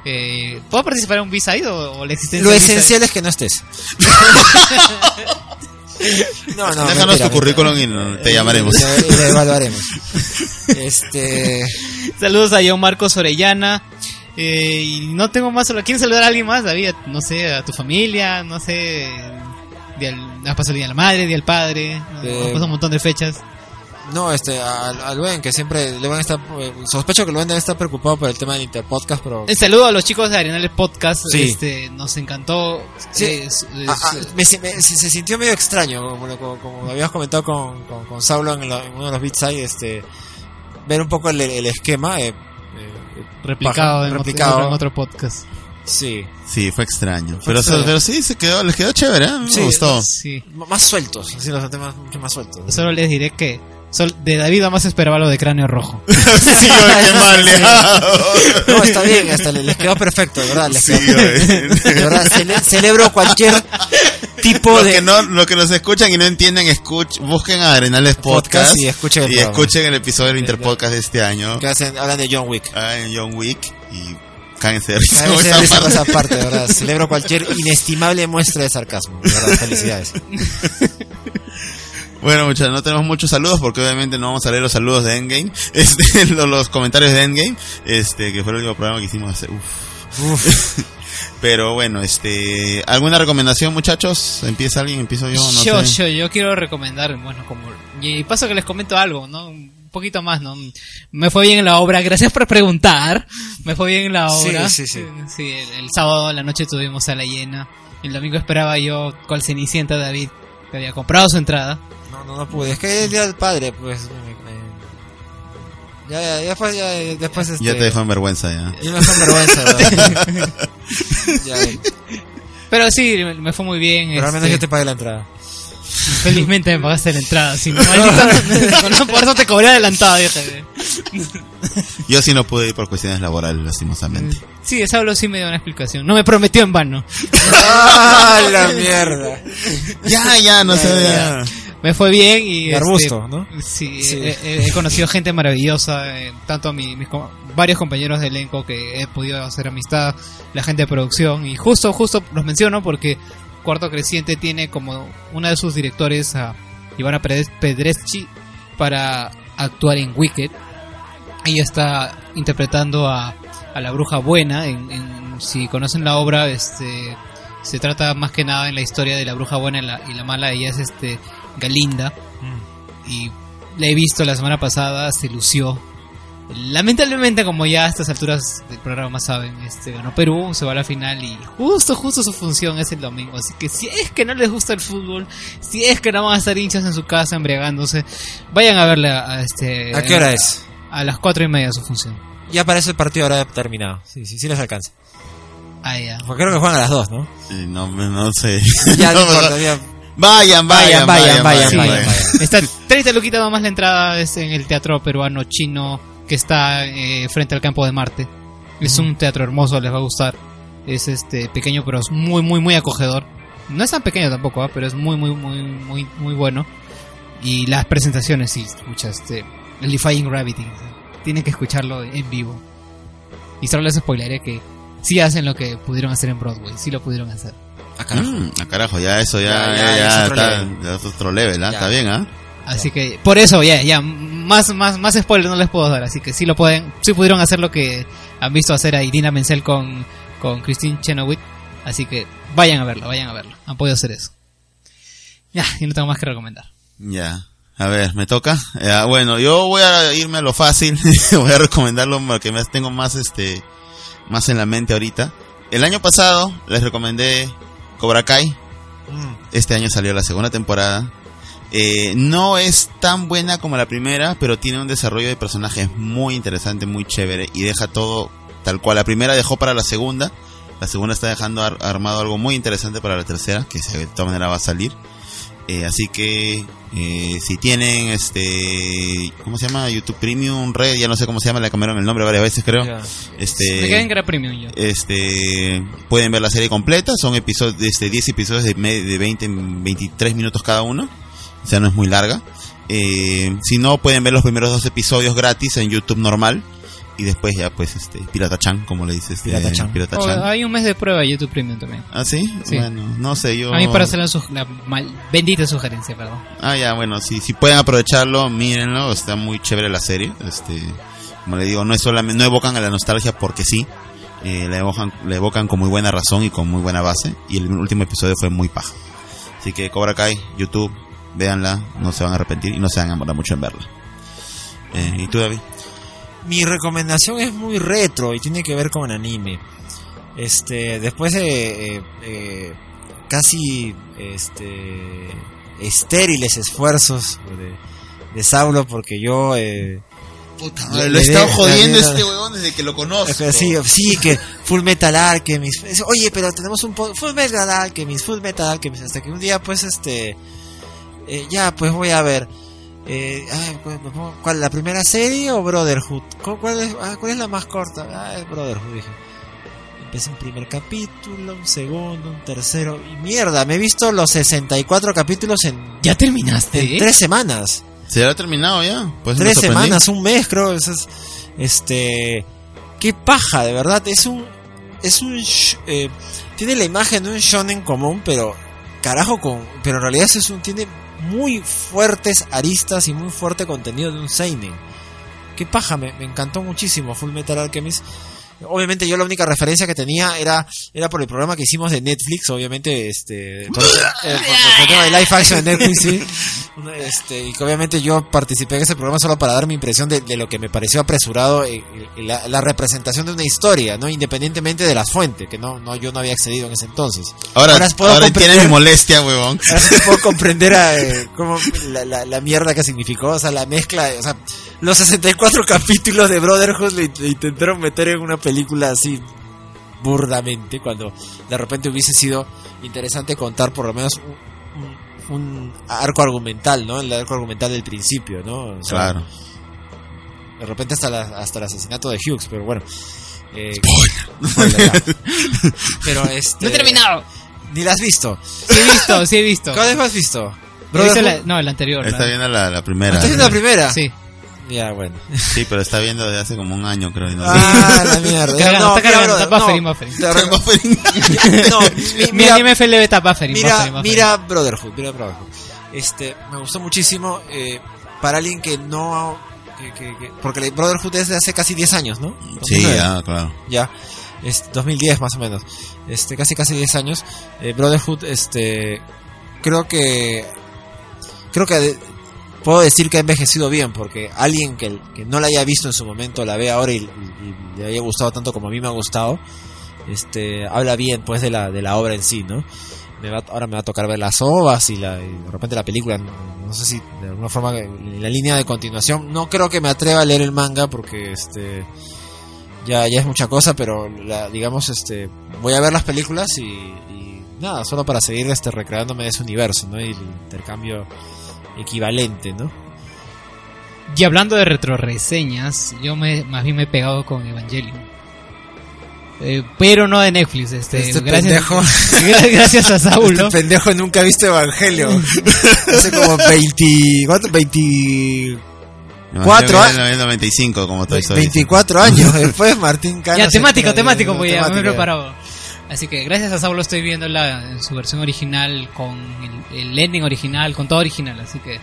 eh, ¿puedo participar en un B-Side o, o la existencia Lo esencial es que no estés. <laughs> no, no. Déjanos mentira, tu currículum y no- te llamaremos. Y lo- y lo evaluaremos. Este. Saludos a John Marcos Orellana. Eh, y no tengo más solo. ¿Quieres saludar a alguien más, David? No sé, a tu familia, no sé. Día al- has pasado el día de la madre, día del padre. Eh, Han pasado un montón de fechas. No, este, a, a Luen, que siempre. Luen está, eh, sospecho que Luen debe estar preocupado por el tema del Interpodcast, pero. Un saludo a los chicos de Arenales Podcast. Sí. Este, nos encantó. Sí. Es- es- Ah, ah, me, se- me- se, se sintió medio extraño, como, como, como habías comentado con, con, con Saulo en, la- en uno de los beats ahí, este, ver un poco el, el esquema. Eh, eh, replicado, en, replicado. En otro podcast. Sí, Sí, fue extraño. Pero, extraño. pero sí, se quedó, les quedó chévere, ¿eh? Me Sí, gustó. Sí. Más sueltos, así los temas mucho más sueltos. Solo les diré que sol- de David más esperaba lo de cráneo rojo. <laughs> sí. <laughs> No, está bien, hasta le- les quedó perfecto, de verdad. Les Sí, quedó- de verdad, cele- celebro cualquier tipo Lo de... que, no, lo que nos escuchan y no entienden, escuch, busquen a Arenales Podcast, Podcast y escuchen el y escuchen el episodio del Interpodcast de este año. que hacen, hablan de John Wick. Ah, en John Wick y cáguense de risa Cáguense de risa esa parte, verdad. Celebro cualquier inestimable muestra de sarcasmo. Verdad, felicidades. <laughs> Bueno, muchachos, no tenemos muchos saludos porque obviamente no vamos a leer los saludos de Endgame, <laughs> este, los, los comentarios de Endgame, este, que fue el último programa que hicimos hace, uf. <laughs> Pero bueno, este, ¿alguna recomendación, muchachos? ¿Empieza alguien? ¿Empiezo yo? No yo, sé. yo, yo quiero recomendar, bueno, como... Y paso que les comento algo, ¿no? Un poquito más, ¿no? Me fue bien en la obra, gracias por preguntar. Me fue bien en la Sí, obra. sí, sí. Sí, el, el sábado a la noche tuvimos a la llena. El domingo esperaba yo cual cenicienta David, que había comprado su entrada. No, no, no pude. Es que es el día del padre, pues. me- me- Ya, ya, ya después, ya, después este... Ya te dejo en vergüenza ya. Ya me dejó en vergüenza, ¿verdad? <laughs> ya, Pero sí, me fue muy bien. pero al menos este, yo te pagué la entrada. Felizmente me pagaste la entrada. Si no, no, por eso te cobré adelantado, dije. Yo sí no pude ir por cuestiones laborales, lastimosamente. Sí, Saulo sí me dio una explicación. No me prometió en vano. ¡Ah, la mierda! Ya, ya, no sé, ya. Me fue bien y... De arbusto, ¿no? Sí, Sí. He, he- he conocido gente maravillosa, eh, tanto mi- mis varios compañeros de elenco que he podido hacer amistad, la gente de producción, y justo, justo los menciono porque Cuarto Creciente tiene como una de sus directores a Ivana Pedres- Pedreschi para actuar en Wicked. Ella está interpretando a, a la bruja buena, en, en- si conocen la obra, este se trata más que nada en la historia de la bruja buena y la, y la mala, ella es este Galinda y la he visto la semana pasada, se lució. Lamentablemente, como ya a estas alturas del programa saben, este ganó Perú, se va a la final y justo, justo su función es el domingo. Así que si es que no les gusta el fútbol, si es que no van a estar hinchas en su casa embriagándose, vayan a verle a, a este. ¿A qué hora es? A las cuatro y media su función. Ya para eso el partido habrá terminado. Sí, sí, sí les alcanza. Ah, ya. Porque creo que juegan a las dos, ¿no? Sí, no, no sé. <laughs> Ya no <laughs> No, importa, ya. Vayan, vayan, vayan, vayan, Sí, vayan. Está 30 luquitas nomás la entrada es en el teatro peruano chino que está eh, frente al campo de Marte. Es un teatro hermoso, les va a gustar. Es este pequeño pero es muy muy muy acogedor. No es tan pequeño tampoco, ¿ah? pero es muy muy muy muy muy bueno. Y las presentaciones sí, escucha este el Defying Gravity. Tienen que escucharlo en vivo. Y solo les spoileré que sí hacen lo que pudieron hacer en Broadway, sí lo pudieron hacer. Ah, carajo. Mm, ah, carajo, ya eso ya, Ya, ya, ya, ya es otro está, level. ya es otro level, ¿ah? Ya. Está bien, ¿ah? Así que por eso ya ya más más más spoilers no les puedo dar, así que sí lo pueden sí pudieron hacer lo que han visto hacer a Irina Menzel con con Christine Chenoweth, así que vayan a verlo, vayan a verlo. Han podido hacer eso. Ya, y no tengo más que recomendar. Ya. A ver, ¿me toca? Ya, bueno, yo voy a irme a lo fácil. <laughs> voy a recomendarlo porque me tengo más, este, más en la mente ahorita. El año pasado les recomendé Cobra Kai. Mm. Este año salió la segunda temporada. Eh, no es tan buena como la primera, pero tiene un desarrollo de personajes muy interesante, muy chévere y deja todo tal cual. La primera dejó para la segunda. La segunda está dejando ar- armado algo muy interesante para la tercera, que se- de todas maneras va a salir. Eh, así que eh, si tienen este, ¿cómo se llama? YouTube Premium Red, ya no sé cómo se llama, le cambiaron el nombre varias veces creo. Ya. Este, que era premium yo. este pueden ver la serie completa son episodios este 10 episodios de, de 20 23 minutos cada uno o sea no es muy larga Eh, si no pueden ver los primeros dos episodios gratis en YouTube normal y después ya pues este Pirata Chan como le dice este Pirata-chan. Pirata Oh, Chan hay un mes de prueba YouTube Premium también. ah sí? Sí. bueno no sé yo A mí para hacer la, su- la mal- bendita sugerencia, perdón. Ah, ya, bueno, si, si pueden aprovecharlo, mírenlo, está muy chévere la serie. Este, como le digo, no es solamente, no evocan a la nostalgia porque sí, eh, la evocan, la evocan con muy buena razón y con muy buena base. Y el último episodio fue muy paja. Así que Cobra Kai, YouTube, véanla, no se van a arrepentir y no se van a demorar mucho en verla. Eh, ¿Y tú, David? Mi recomendación es muy retro y tiene que ver con anime. Este, después de eh, eh, casi este estériles esfuerzos de, de Saulo, porque yo eh, Le- lo he estado jodiendo este huevón desde que lo conozco. sí, sí, que Full Metal Alchemist. Oye, pero tenemos un po- Full Metal Alchemist, Full Metal Alchemist. Hasta que un día, pues, este, eh, ya, pues voy a ver. Eh, ay, pues, ¿Cuál? ¿La primera serie o Brotherhood? ¿Cu- ¿Cuál es, ah, ¿cuál es la más corta? Ah, es Brotherhood, dije. Empecé un primer capítulo, un segundo, un tercero. Y mierda, me he visto los 64 capítulos en, ¿Ya terminaste? en tres semanas. ¿Se ha terminado ya? Pues tres semanas, un mes, creo. es- este, qué paja, de verdad. Es un, es un, sh- eh, tiene la imagen de un shonen común, pero carajo con, pero en realidad es un, tiene muy fuertes aristas y muy fuerte contenido de un seinen. Qué paja, me, me encantó muchísimo Full Metal Alchemist. Obviamente yo la única referencia que tenía era era por el programa que hicimos de Netflix, obviamente este por, eh, por- por el tema de live action de Netflix, sí. Este, y que obviamente yo participé en ese programa solo para dar mi impresión de, de lo que me pareció apresurado eh, eh, la, la representación de una historia, no independientemente de las fuentes, que no no yo no había accedido en ese entonces. Ahora, Ahora puedo ahora comprender- tienes mi molestia, huevón. Ahora puedo comprender a, eh, cómo la, la, la mierda que significó, o sea, la mezcla, o sea, los 64 <laughs> capítulos de Brotherhood le, le intentaron meter en una película así burdamente, cuando de repente hubiese sido interesante contar por lo menos un, un- un arco argumental, ¿no? El arco argumental del principio, ¿no? O sea, Claro. De repente hasta, la- hasta el asesinato de Hughes, pero bueno. Eh, spoiler, <laughs> pero este... No he terminado. Ni la has visto. Sí he visto, sí he visto. ¿Cuál has visto? He visto la- no, el anterior. Está la- viendo la, la primera. ¿Estás viendo la primera? Sí. Ya, bueno. Sí, pero está viendo desde hace como un año, creo. y no- Ah, la mierda. Cargando, está cargando, está buffering, buffering. te- <laughs> <laughs> No, mi- Mi mira, anime FLB está buffering, mira, buffering, buffering. mira Brotherhood, mira Brotherhood. Este, me gustó muchísimo eh, para alguien que no que, que- que- porque Brotherhood es de hace casi 10 años, ¿no? Sí, 2009. ya, claro. ya es 2010 más o menos este casi casi 10 años Eh, Brotherhood este creo que creo que puedo decir que ha envejecido bien porque alguien que, que no la haya visto en su momento la ve ahora y, le haya gustado tanto como a mí me ha gustado este habla bien pues de la de la obra en sí no me va, ahora me va a tocar ver las ovas y, la, y de repente la película no, sé si de alguna forma la línea de continuación no creo que me atreva a leer el manga porque este ya, ya es mucha cosa, pero la- digamos, este, voy a ver las películas y, y nada, solo para seguir este, recreándome de ese universo, ¿no? Y el intercambio equivalente, ¿no? Y hablando de retroreseñas, yo me, más bien me he pegado con Evangelion. Eh, pero no de Netflix, este, Este gracias, pendejo. <laughs> gra- gracias a Saulo. Este pendejo nunca ha visto Evangelio. <laughs> Hace como 20, ¿cuánto? 20, Cuatro Yo a- en el 95 como Toy Story. 24 años <laughs> después Martín Cano. ya, temático, temático, pues ya me he preparado. Así que gracias a Saulo estoy viendo la, en su versión original, con el, el ending original, con todo original. Así que,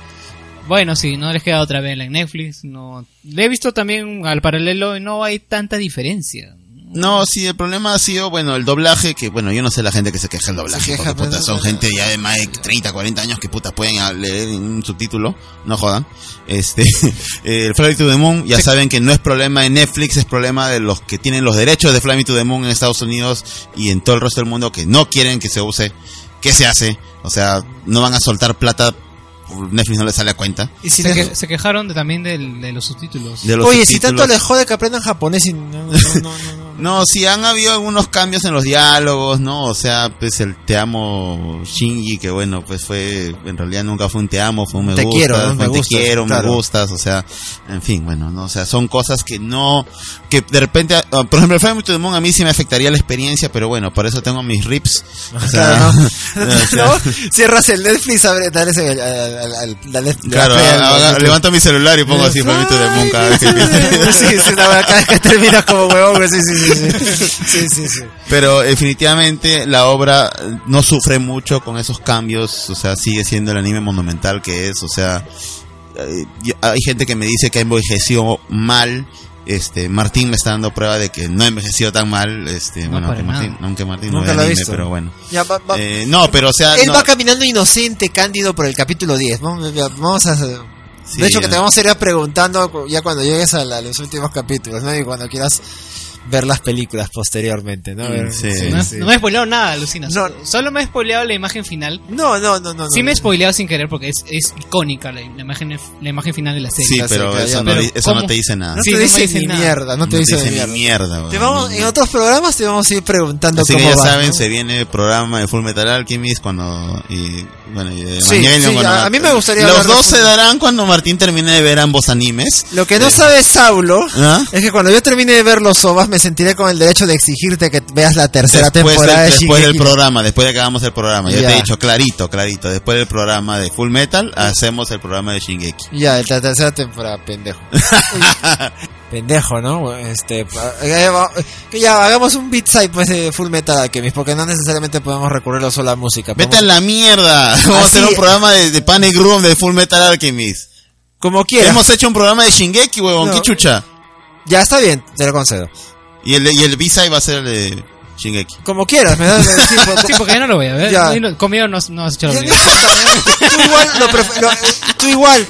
bueno, sí, no les queda otra vez en Netflix. no Le he visto también al paralelo y no hay tanta diferencia. No, sí, el problema ha sido, bueno, el doblaje, que bueno, yo no sé la gente que se queja del doblaje, Se queja, porque puta, son gente ya de más de 30, 40 años que puta pueden ah, leer un subtítulo, no jodan. Este, el Fly to the Moon, ya saben que no es problema de Netflix, es problema de los que tienen los derechos de Fly to the Moon en Estados Unidos y en todo el resto del mundo que no quieren que se use. ¿Qué se hace? O sea, no van a soltar plata, Netflix no les sale a cuenta. Y si Se, que- quejaron de- también de los subtítulos. De los Oye, si tanto les jode que aprendan japonés y no, no, no, no, sí han habido algunos cambios en los diálogos, ¿no? O sea, pues el te amo Shinji, que bueno, pues fue, en realidad nunca fue un te amo, fue un me Te gustas, quiero, ¿no? Me te gustas, quiero, claro. me gustas, o sea, en fin, bueno, no, o sea, son cosas que no, que de repente, ah, por ejemplo, el Fire to the Moon a mí sí me afectaría la experiencia, pero bueno, por eso tengo mis rips, o sea, Claro, o sea, ¿no? Cierras el Netflix, abre, dale ese- al- al- al- claro, levanto mi celular y pongo así Fire to the Moon cada vez que Sí, sí, no, cada vez que terminas como huevón, sí, sí, sí, sí, sí, sí, sí. Pero definitivamente la obra no sufre mucho con esos cambios, o sea, sigue siendo el anime monumental que es, o sea, eh, hay gente que me dice que envejeció mal, este, Martín me está dando prueba de que no envejeció tan mal, este, No, bueno, aunque Martín, aunque Martín no Nunca ve lo anime, visto. pero bueno. Ya, va- va- Eh, no, pero o sea, Él no- va caminando inocente, cándido por el capítulo 10. Vamos, a... Sí, de hecho, que te vamos a ir preguntando ya cuando llegues a, la- los últimos capítulos, ¿no? Y cuando quieras ver las películas posteriormente, ¿no? Mm, sí. no, sí. no me he spoileado nada, alucina. No. Solo me he spoileado la imagen final. No, no, no, no. Sí no. me he spoileado sin querer porque es, es icónica la, la imagen la imagen final de la serie. sí, pero eso, no, pero eso no te dice nada. No Sí, te dice dice ni nada. mierda, no te dice, ni mierda. Te vamos, en otros programas te vamos a ir preguntando Así que ya va, saben, ¿no? se viene el programa de Full Metal Alchemist cuando y bueno, y de Sí, Evangelion sí, cuando a- a mí me gustaría Los dos se darán cuando Martín termine de ver ambos animes. Lo que no Eh, sabe Saulo ¿Ah? es que cuando yo termine de ver los OVAs me sentiré con el derecho de exigirte que veas la tercera después temporada del, de después del programa, después de que hagamos el programa. Yo Ya. te he dicho clarito, clarito, después del programa de Full Metal hacemos el programa de Shingeki. Ya, la tercera temporada, pendejo. <laughs> pendejo, ¿no? Este, eh, va- que ya hagamos un beat side pues de Full Metal Alchemist, porque no necesariamente podemos recurrir solo a la música. Vete a podemos- la mierda. <laughs> Vamos a hacer un programa de, de Panic Room de Full Metal Alchemist. Como quieras. Hemos hecho un programa de Shingeki, huevón, No. qué chucha. Ya está bien, te lo concedo. Y el, y el B-side va a ser el de Shingeki. Como quieras, me das sí, <laughs> Sí, porque ya no lo voy a ver. Ya. Conmigo no, no has hecho lo mismo. tú igual lo, pref- lo- tú igual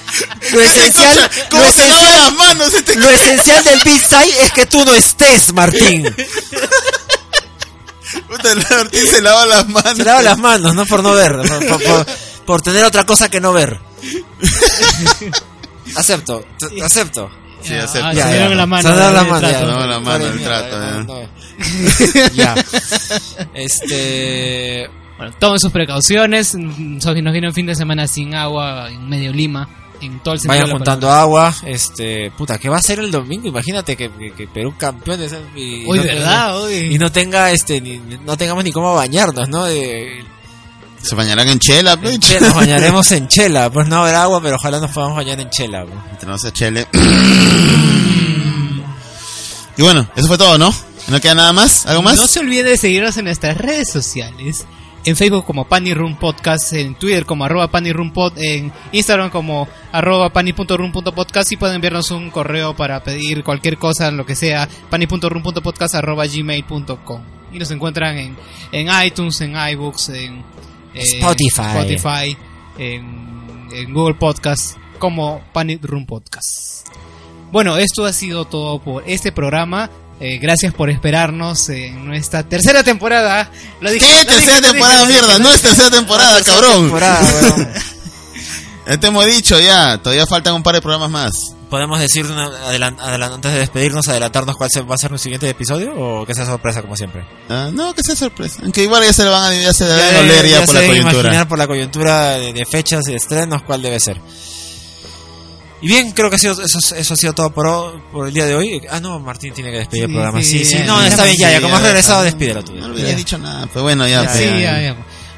lo esencial Escucha, ¿Cómo lo, se esencial lava las manos este lo esencial del beat side es que tú no estés Martín Puta, el Martín se lava las manos. se lava las manos no por no ver por, por- por- por tener otra cosa que no ver <laughs> acepto t- acepto Sí, Ya, acepto. ah, Ya, se dieron la mano. Se dieron la el mano, ya. La mano, el trato, ya, ya. no. ya este Bueno, tomen sus precauciones. nos viene un fin de semana sin agua en medio Lima, en todo el sentido vayan juntando agua este puta ¿qué va a ser el domingo? imagínate que, que, que Perú campeón de y, Uy, no ¿verdad? Uy. y no tenga este ni, no tengamos ni cómo bañarnos no de, Se bañarán en chela, en chela, nos <laughs> bañaremos en chela pues no habrá agua pero ojalá nos podamos bañar en chela pues. Tenemos a Chele. Y bueno, eso fue todo, ¿no? ¿No queda nada más? ¿Algo más? No se olviden de seguirnos en nuestras redes sociales. En Facebook como Pani Room Podcast, en Twitter como arroba Pani Room Pod, en Instagram como arroba pani.room.podcast y pueden enviarnos un correo para pedir cualquier cosa, lo que sea, pani.room.podcast arroba gmail.com. Y nos encuentran en, en iTunes, en iBooks, en Spotify. Spotify, en, en Google Podcast como Pani Room Podcast. Bueno, esto ha sido todo por este programa. Eh, gracias por esperarnos en nuestra tercera temporada. Lo dije, ¿Qué? lo dije, Tercera lo temporada, dije, mierda. lo No es tercera temporada, cabrón. Temporada, <laughs> te hemos dicho ya. Todavía faltan un par de programas más. ¿Podemos decir antes de despedirnos, adelantarnos cuál se- va a ser nuestro siguiente episodio o que sea sorpresa como siempre? Ah, no, que sea sorpresa. Aunque igual ya se lo van a, ya se deben Ya- oler ya, ya por se la coyuntura. imaginar por la coyuntura de, de fechas y de estrenos cuál debe ser. Y bien, creo que ha sido, eso, eso ha sido todo por, por el día de hoy. Ah, no, Martín tiene que despedir Sí, el programa. sí, Sí, sí, ya, no, ya, está bien, ya, ya, como has ya, regresado, ya. despídelo tú. No había dicho nada. Pues bueno, ya. Ya, pues, Sí, ya.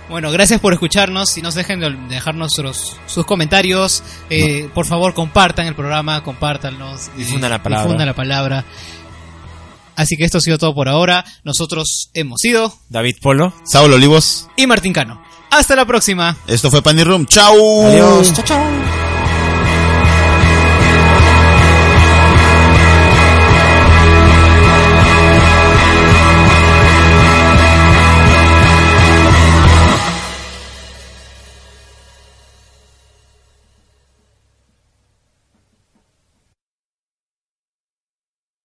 Bueno, gracias por escucharnos. Y no se dejen de dejarnos sus, sus comentarios. Eh, Por favor, compartan el programa, compártanlos. Difundan la palabra. Difundan la palabra. Así que esto ha sido todo por ahora. Nosotros hemos sido David Polo. Saulo Olivos. y Martín Cano. Hasta la próxima. Esto fue Panny Room. ¡Chao! Adiós. Chao, chao.